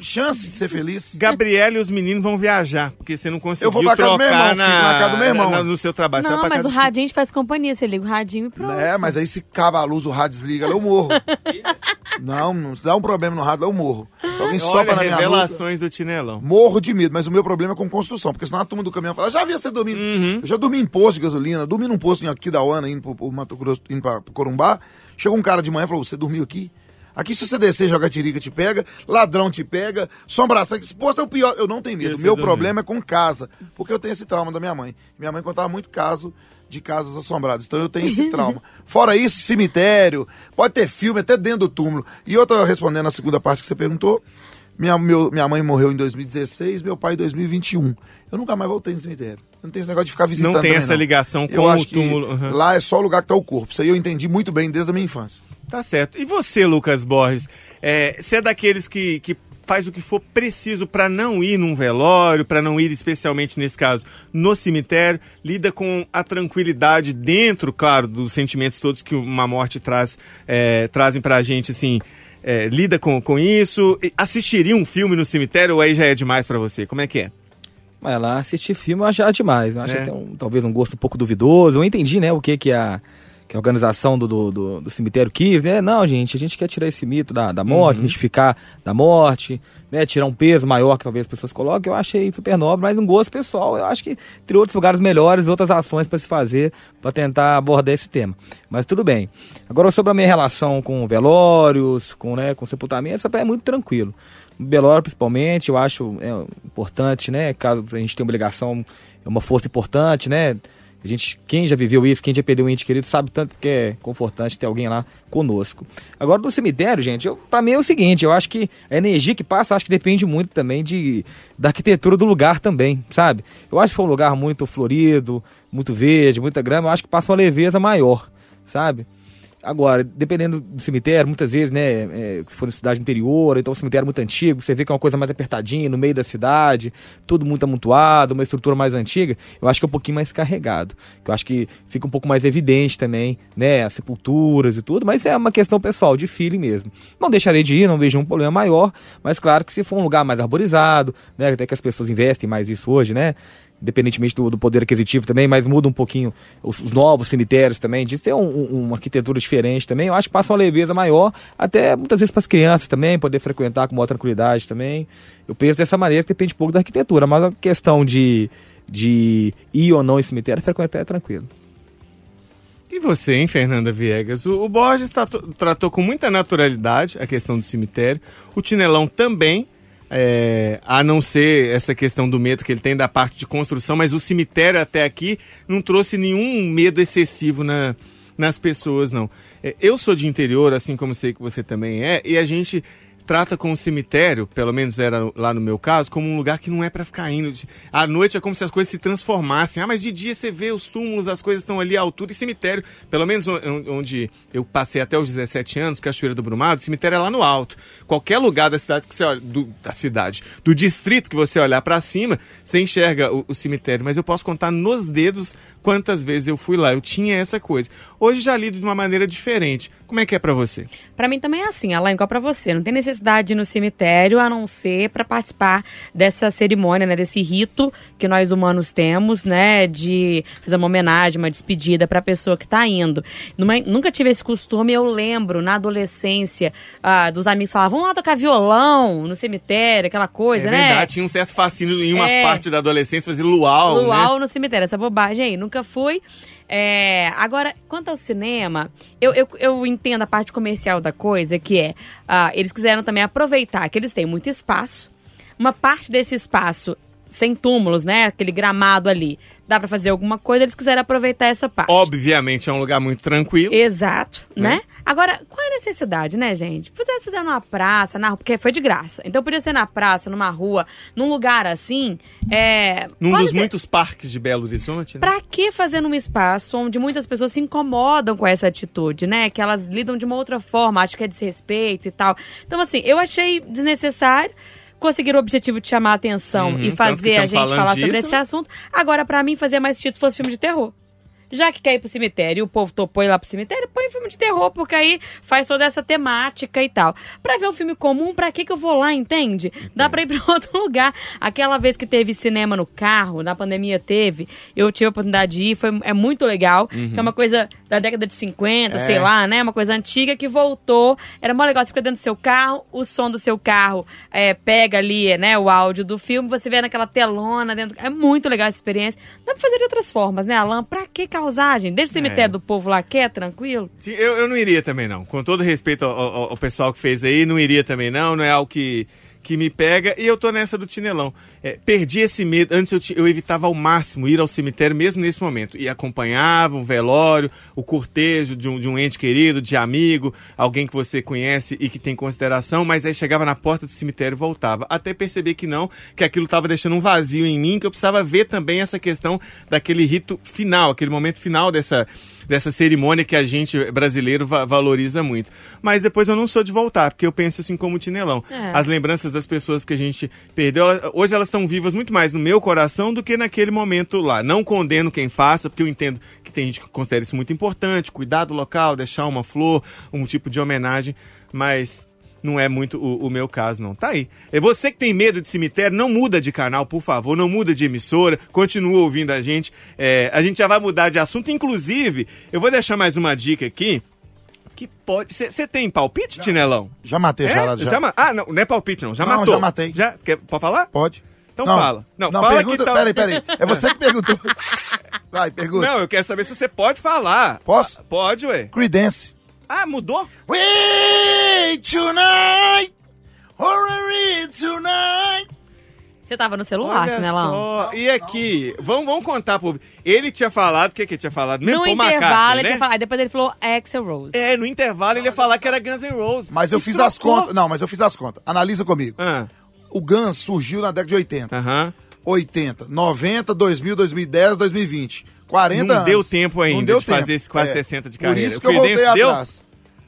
chance de ser feliz. Gabriela e os meninos vão viajar, porque você não conseguiu Eu vou pra casa do meu trocar irmão, na, na casa do meu irmão. na- no seu trabalho. Você Não, vai pra mas casa o radinho a gente faz companhia. Você liga o radinho e pronto. É, mas aí se acaba a luz, o rádio desliga, lá eu morro. não, não, se dá um problema no rádio, lá eu morro. Se alguém sopra Olha, na minha revelações do Tinelão. morro de medo. Mas o meu problema é com construção, porque senão a turma do caminhão fala, já vi você dormindo. Uhum. Eu já dormi em posto de gasolina, dormi num posto aqui da Uana, indo pro, pro Mato Grosso, indo pra, pro Corumbá. Chegou um cara de manhã e falou, você dormiu aqui? Aqui, se você descer, jogar tirica, te pega, ladrão te pega, sombração, esse posto é o pior. Eu não tenho medo. E você meu problema é com casa, porque eu tenho esse trauma da minha mãe. Minha mãe contava muito caso de casas assombradas, então eu tenho esse <laughs> trauma. Fora isso, cemitério, pode ter filme até dentro do túmulo. E outra, respondendo a segunda parte que você perguntou, minha, meu- minha mãe morreu em 2016, meu pai em 2021. Eu nunca mais voltei no cemitério. Eu não tenho esse negócio de ficar visitando Não tem também, essa ligação com eu o acho que túmulo. Uhum. lá é só o lugar que tá o corpo. Isso aí eu entendi muito bem desde a minha infância. Tá certo. E você, Lucas Borges? É, você é daqueles que, que faz o que for preciso para não ir num velório, para não ir, especialmente nesse caso, no cemitério, lida com a tranquilidade dentro, claro, dos sentimentos todos que uma morte traz, é, trazem pra gente, assim. é, lida com, com isso? Assistiria um filme no cemitério ou aí já é demais pra você? Como é que é? Mas lá assistir filme eu achava demais. Eu acho É. que tem um, talvez um gosto um pouco duvidoso. Eu entendi, né, o que, que a. Que a organização do, do, do- do cemitério quis, né? Não, gente, a gente quer tirar esse mito da, da morte, mistificar da morte, né? Tirar um peso maior que talvez as pessoas coloquem. Eu achei super nobre, mas um gosto pessoal. Eu acho que tem outros lugares melhores, outras ações para se fazer para tentar abordar esse tema. Mas tudo bem. Agora, sobre a minha relação com velórios, com, né, com sepultamento, isso é muito tranquilo. Velório, principalmente, eu acho é, importante, né? Caso a gente tenha uma ligação, é uma força importante, né? A gente, quem já viveu isso, quem já perdeu um ente querido, sabe tanto que é confortante ter alguém lá conosco. Agora, do cemitério, gente, pra mim é o seguinte, eu acho que a energia que passa, acho que depende muito também de, da arquitetura do lugar também, sabe? Eu acho que foi um lugar muito florido, muito verde, muita grama, eu acho que passa uma leveza maior, sabe? Agora, dependendo do cemitério, muitas vezes, né, é, for cidade interior, então um cemitério muito antigo, você vê que é uma coisa mais apertadinha, no meio da cidade, tudo muito amontoado, uma estrutura mais antiga, eu acho que é um pouquinho mais carregado. Eu acho que fica um pouco mais evidente também, né, as sepulturas e tudo, mas é uma questão pessoal, de feeling mesmo. Não deixarei de ir, não vejo um problema maior, mas claro que se for um lugar mais arborizado, né, até que as pessoas investem mais isso hoje, né, independentemente do, do, poder aquisitivo também, mas muda um pouquinho os, os novos cemitérios também, de ter um, um, uma arquitetura diferente também, eu acho que passa uma leveza maior, até muitas vezes para as crianças também, poder frequentar com maior tranquilidade também. Eu penso dessa maneira que depende um pouco da arquitetura, mas a questão de, de ir ou não em cemitério, frequentar é tranquilo. E você, hein, Fernanda Viegas? O, o Borges tratou, tratou com muita naturalidade a questão do cemitério, o Tinelão também, é, a não ser essa questão do medo que ele tem da parte de construção, mas o cemitério até aqui não trouxe nenhum medo excessivo na, nas pessoas, não. É, eu sou de interior, assim como sei que você também é, e a gente trata com o cemitério, pelo menos era lá no meu caso, como um lugar que não é para ficar indo. À noite é como se as coisas se transformassem. Ah, mas de dia você vê os túmulos, as coisas estão ali à altura. E cemitério, pelo menos onde eu passei até os 17 anos, Cachoeira do Brumado, cemitério é lá no alto. Qualquer lugar da cidade que você olha, do, da cidade, do distrito que você olhar para cima, você enxerga o, o cemitério. Mas eu posso contar nos dedos quantas vezes eu fui lá. Eu tinha essa coisa. Hoje já lido de uma maneira diferente. Como é que é para você? Para mim também é assim, Alain, igual para você. Não tem necessidade de ir no cemitério a não ser para participar dessa cerimônia, né, desse rito que nós humanos temos, né, de fazer uma homenagem, uma despedida para a pessoa que está indo. Numa, nunca tive esse costume, eu lembro na adolescência ah, dos amigos falavam, vamos lá tocar violão no cemitério, aquela coisa, é né? Verdade, tinha um certo fascínio em uma É. parte da adolescência fazer luau, Luau né? no cemitério, essa bobagem aí, nunca fui. É, agora, quanto ao cinema, eu, eu, eu entendo a parte comercial da coisa, que é, ah, eles quiseram também aproveitar que eles têm muito espaço, uma parte desse espaço sem túmulos, né, aquele gramado ali, dá pra fazer alguma coisa, eles quiseram aproveitar essa parte. Obviamente é um lugar muito tranquilo. Exato, Né? né? Agora, qual é a necessidade, né, gente? Pudesse fazer numa praça, na rua, porque foi de graça. Então podia ser na praça, numa rua, num lugar assim. É, Num pode dos ser- muitos parques de Belo Horizonte, né? Pra que fazer num espaço onde muitas pessoas se incomodam com essa atitude, né? Que elas lidam de uma outra forma, acho que é desrespeito e tal. Então, assim, eu achei desnecessário. Conseguir o objetivo de chamar a atenção Uhum, e fazer a gente falar sobre disso, esse né? assunto. Agora, pra mim, fazia mais sentido se fosse filme de terror. Já que quer ir pro cemitério e o povo topou ir lá pro cemitério, põe filme de terror, porque aí faz toda essa temática e tal. Pra ver um filme comum, pra que que eu vou lá, entende? Dá pra ir pra <laughs> outro lugar. Aquela vez que teve cinema no carro, na pandemia teve, eu tive a oportunidade de ir, foi, é muito legal. Que é uma coisa da década de 50, Uhum. É. sei lá, né? Uma coisa antiga que voltou. Era mó legal, você fica dentro do seu carro, o som do seu carro é, pega ali, né, o áudio do filme, você vê naquela telona dentro. É muito legal essa experiência. Dá pra fazer de outras formas, né, Alan? Pra que causar, gente? Deixa o cemitério do povo lá, quer, tranquilo. Sim, Eu, eu não iria também, não. Com todo respeito ao, ao- ao pessoal que fez aí, não iria também, não. Não é algo que, que me pega. E eu tô nessa do Tinelão. É, perdi esse medo. Antes eu, eu evitava ao máximo ir ao cemitério, mesmo nesse momento. E acompanhava um velório, o cortejo de um, de um ente querido, de amigo, alguém que você conhece e que tem consideração. Mas aí chegava na porta do cemitério e voltava. Até perceber que não, que aquilo tava deixando um vazio em mim, que eu precisava ver também essa questão daquele rito final, aquele momento final dessa dessa cerimônia que a gente brasileiro va- valoriza muito. Mas depois eu não sou de voltar, porque eu penso assim como o Tinelão. É. As lembranças das pessoas que a gente perdeu, ela- hoje elas estão vivas muito mais no meu coração do que naquele momento lá. Não condeno quem faça, porque eu entendo que tem gente que considera isso muito importante, cuidar do local, deixar uma flor, um tipo de homenagem, mas não é muito o, o meu caso, não. Tá aí. É você que tem medo de cemitério, não muda de canal, por favor, não muda de emissora, continua ouvindo a gente. É, a gente já vai mudar de assunto. Inclusive, eu vou deixar mais uma dica aqui. Que pode. Você tem palpite, Tinelão? Já matei, É? já. já. Já Ah, não, não é palpite, não. Já Não, matou. já matei. Já? Quer, pode falar? Pode. Então fala. Não, fala pergunta. que tá- Peraí, peraí. É você que <laughs> perguntou. Vai, pergunta. Não, eu quero saber se você pode falar. Posso? Pode, ué. Creedence. Ah, mudou? We tonight, hurry tonight. Você tava no celular, Olha Chinelão? só. E aqui, vamos, vamos contar pro. Ele tinha falado, o que que ele tinha falado? Mesmo No Paul intervalo, McCartney, ele né? tinha falado. Depois ele falou Axel Rose. É, no intervalo ele ia falar que era Guns N' Roses. Mas eu E fiz as trocou. contas. Não, mas eu fiz as contas. Analisa comigo. Ah, O Guns surgiu na década de 80. Aham. 80, 90, 2000, 2010, 2020. 40 Não anos. deu tempo ainda Não deu de fazer tempo. esse quase É. 60 de Por carreira. isso O que eu voltei Creedence deu? atrás.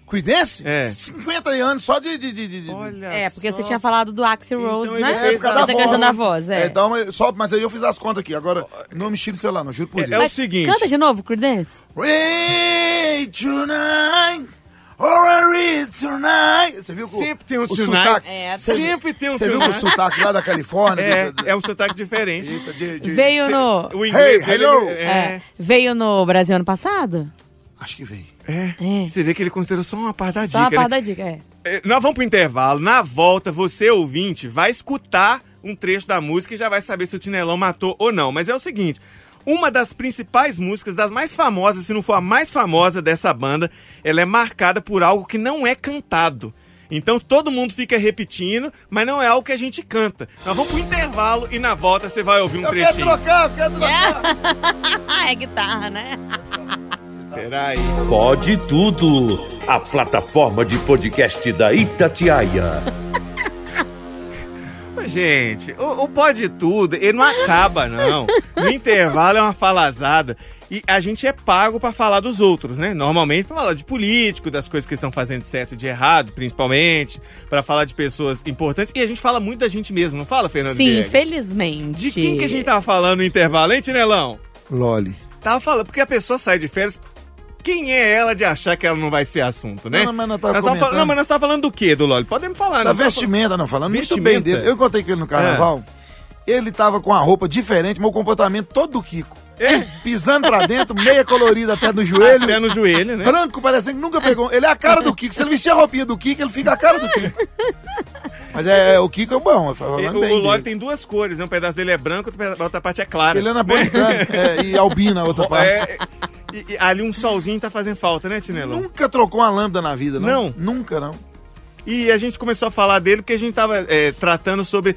Creedence? É. 50 anos só de... de, de, de- Olha É, porque você só. tinha falado do Axel Então Rose, ele né? É, por causa da voz. questão da voz, é. então, mas- só, mas aí eu fiz as contas aqui. Agora, não me tire o celular, não, juro por É, Deus. é o Mas seguinte. Canta de novo, Creedence. Read tonight, read tonight. Você viu Sempre tem um o tonight. sotaque- É, Você- Sempre tem um Você viu que o tonight. sotaque lá da Califórnia? É, do- do- é um sotaque diferente. Isso, de, de- Veio Cê- no... O inglês Hey, dele, hello. É, é, veio no Brasil ano passado? Acho que veio. é. É. Você vê que ele considerou só uma parte da Só uma dica, parte né? da dica, é. É, Nós vamos pro intervalo. Na volta, você, ouvinte, vai escutar um trecho da música e já vai saber se o Tinelão matou ou não. Mas é o seguinte: uma das principais músicas, das mais famosas, se não for a mais famosa dessa banda, ela é marcada por algo que não é cantado. Então todo mundo fica repetindo, mas não é algo que a gente canta. Nós vamos pro intervalo e na volta você vai ouvir um Eu quero trechinho. trocar, eu quero trocar. <laughs> é guitarra, né? Peraí. Pode tudo. A plataforma de podcast da Itatiaia. <laughs> Gente, o, o Pode Tudo, ele não acaba, não. <laughs> No intervalo é uma falazada. E a gente é pago pra falar dos outros, né? Normalmente pra falar de político, das coisas que estão fazendo de certo e de errado, principalmente. Pra falar de pessoas importantes. E a gente fala muito da gente mesmo, não fala, Fernando Sim, Viegas? infelizmente. De quem que a gente tava falando no intervalo, hein, Tinelão? Loli. Tava falando, porque a pessoa sai de férias. Quem é ela de achar que ela não vai ser assunto, né? Não, mas nós tava falando, não, mas nós tava falando do quê, do Loli? Podemos falar, Da né? vestimenta, não, falando muito Vestimenta? bem dele. Eu encontrei com ele no carnaval. Ele tava com a roupa diferente, o comportamento todo do Kiko. É. Pisando pra dentro, meia colorida até no joelho. Até no joelho, né? Branco, parecendo que nunca pegou. Ele é a cara do Kiko. Se ele vestir a roupinha do Kiko, ele fica a cara do Kiko. Mas é, o Kiko é bom, falando o o Loli tem duas cores, né? Um pedaço dele é branco, a outra parte é clara. Ele é napolitano é, e albina a outra <laughs> parte. É, e, e ali um solzinho tá fazendo falta, né, Tinelão? Nunca trocou uma lâmpada na vida, não? Não. Nunca, não. E a gente começou a falar dele porque a gente tava é, tratando sobre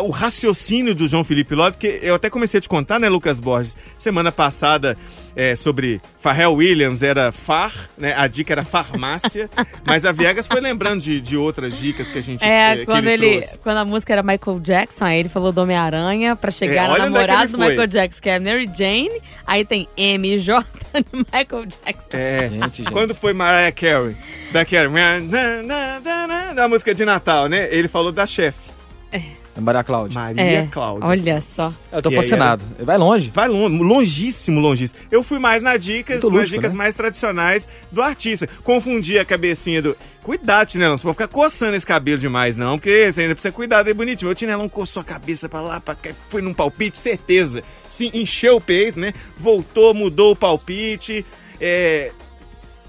o raciocínio do João Felipe Lodi, porque eu até comecei a te contar, né, Lucas Borges, semana passada é, sobre Pharrell Williams, era far, né, a dica era farmácia, mas a Viegas foi lembrando de, de outras dicas que a gente É, que quando ele, trouxe. quando a música era Michael Jackson, aí ele falou do Homem-Aranha pra chegar É, na olha onde é que namorada ele do. Michael Jackson, que é Mary Jane, aí tem MJ de Michael Jackson. É, Gente, gente. quando foi Mariah Carey, da Carey, na, na, na, na, da música de Natal, né? Ele falou da chefe, É Maria Cláudia. Maria É, Cláudia. olha só. Eu tô E aí, fascinado. Vai longe. Vai longe, longíssimo, longíssimo. Eu fui mais na dicas, nas lúdico, dicas né? mais tradicionais do artista. Confundi a cabecinha do. Cuidado, Tinelão, você pode ficar coçando esse cabelo demais, não, porque você ainda precisa cuidar dele bonitinho. O Tinelão coçou a cabeça pra lá, pra cá, foi num palpite, certeza. Se encheu o peito, né? Voltou, mudou o palpite. É.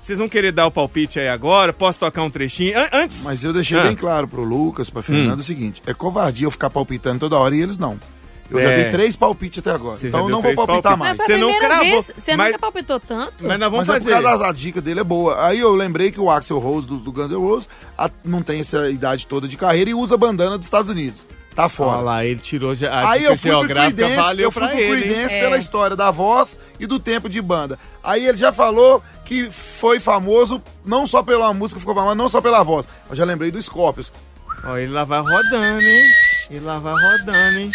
Vocês vão querer dar o palpite aí agora? Posso tocar um trechinho? An- antes. Mas eu deixei Ah. bem claro pro Lucas, pra Fernando, Hum. o seguinte: é covardia eu ficar palpitando toda hora e eles não. Eu já É. dei três palpites até agora. Você já então não vou palpitar palpites. mais. Você não cravou, você mas- nunca palpitou tanto? Mas nós vamos Mas fazer. é por causa das a dica dele é boa. Aí eu lembrei que o Axel Rose do, do Guns N' Roses a- não tem essa idade toda de carreira e usa bandana dos Estados Unidos. Tá Olha fora. lá, ele tirou já a Aí eu fui pro geográfica, Creedence, valeu eu fui pra pro? Creedence É. pela história da voz e do tempo de banda. Aí ele já falou que foi famoso não só pela música, ficou famoso não só pela voz. Eu já lembrei do Scorpions. Ó, ele lá vai rodando, hein? Ele lá vai rodando, hein?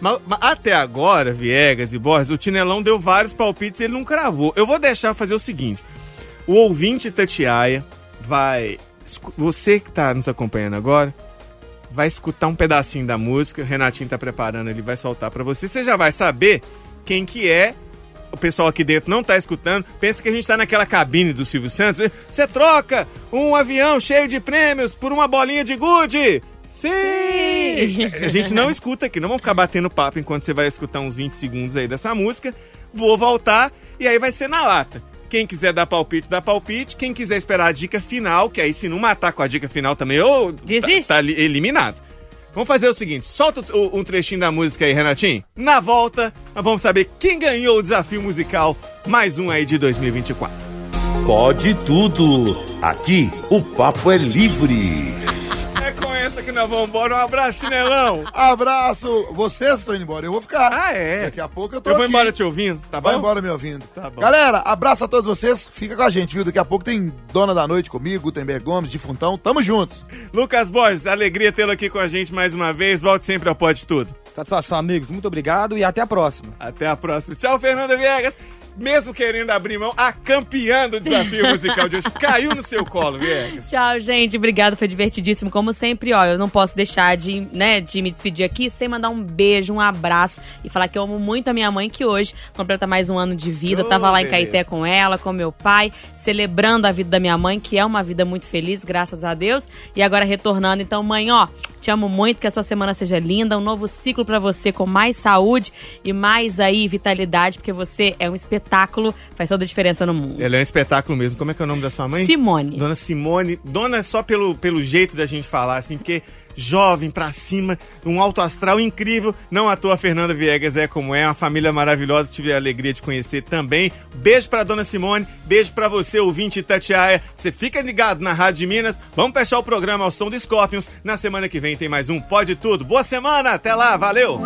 Mas, mas até agora, Viegas e Borges, o Tinelão deu vários palpites e ele não cravou. Eu vou deixar fazer o seguinte: o ouvinte Tatiaia vai. Você que tá nos acompanhando agora, vai escutar um pedacinho da música. O Renatinho tá preparando, ele vai soltar pra você. Você já vai saber quem que é. O pessoal aqui dentro não tá escutando. Pensa que a gente tá naquela cabine do Silvio Santos. Você troca um avião cheio de prêmios por uma bolinha de gude? Sim! A gente não escuta aqui, não vamos ficar batendo papo enquanto você vai escutar uns 20 segundos aí dessa música. Vou voltar e aí vai ser na lata. Quem quiser dar palpite, dá palpite. Quem quiser esperar a dica final, que aí se não matar com a dica final também, ô, Desiste. tá, tá li- eliminado. Vamos fazer o seguinte, solta o- um trechinho da música aí, Renatinho. Na volta, nós vamos saber quem ganhou o desafio musical, mais um aí de 2024. Pode tudo. Aqui o papo é livre. Que nós vamos embora. Um abraço, chinelão. <laughs> Abraço. Vocês estão indo embora, eu vou ficar. Ah, é? Daqui a pouco eu tô Eu vou aqui. embora te ouvindo, tá bom? Vai embora me ouvindo. Tá bom. Galera, abraço a todos vocês. Fica com a gente, viu? Daqui a pouco tem Dona da Noite comigo, Gutenberg Gomes, de Funtão. Tamo juntos. Lucas Borges, alegria tê-lo aqui com a gente mais uma vez. Volte sempre ao Pode Tudo. Satisfação, amigos. Muito obrigado e até a próxima. Até a próxima. Tchau, Fernanda Viegas. Mesmo querendo abrir mão, a campeã do desafio <laughs> musical de hoje caiu no seu colo, Viegas. Tchau, gente. Obrigado, foi divertidíssimo. Como sempre, ó, eu não posso deixar de, né, de me despedir aqui sem mandar um beijo, um abraço e falar que eu amo muito a minha mãe, que hoje completa mais um ano de vida. Oh, Tava lá em beleza. Caeté com ela, com meu pai, celebrando a vida da minha mãe, que é uma vida muito feliz, graças a Deus. E agora retornando. Então, mãe, ó, te amo muito, que a sua semana seja linda, um novo ciclo pra você com mais saúde e mais aí vitalidade, porque você é um espetáculo, faz toda a diferença no mundo. Ela é um espetáculo mesmo. Como é que é o nome da sua mãe? Simone. Dona Simone. Dona só pelo, pelo jeito da gente falar, assim, porque jovem, pra cima, um alto astral incrível. Não à toa a Fernanda Viegas é como é, uma família maravilhosa. Tive a alegria de conhecer também. Beijo pra Dona Simone, beijo pra você, ouvinte Itatiaia. Você fica ligado na Rádio de Minas. Vamos fechar o programa ao som do Scorpions. Na semana que vem tem mais um Pode Tudo. Boa semana, até lá, valeu!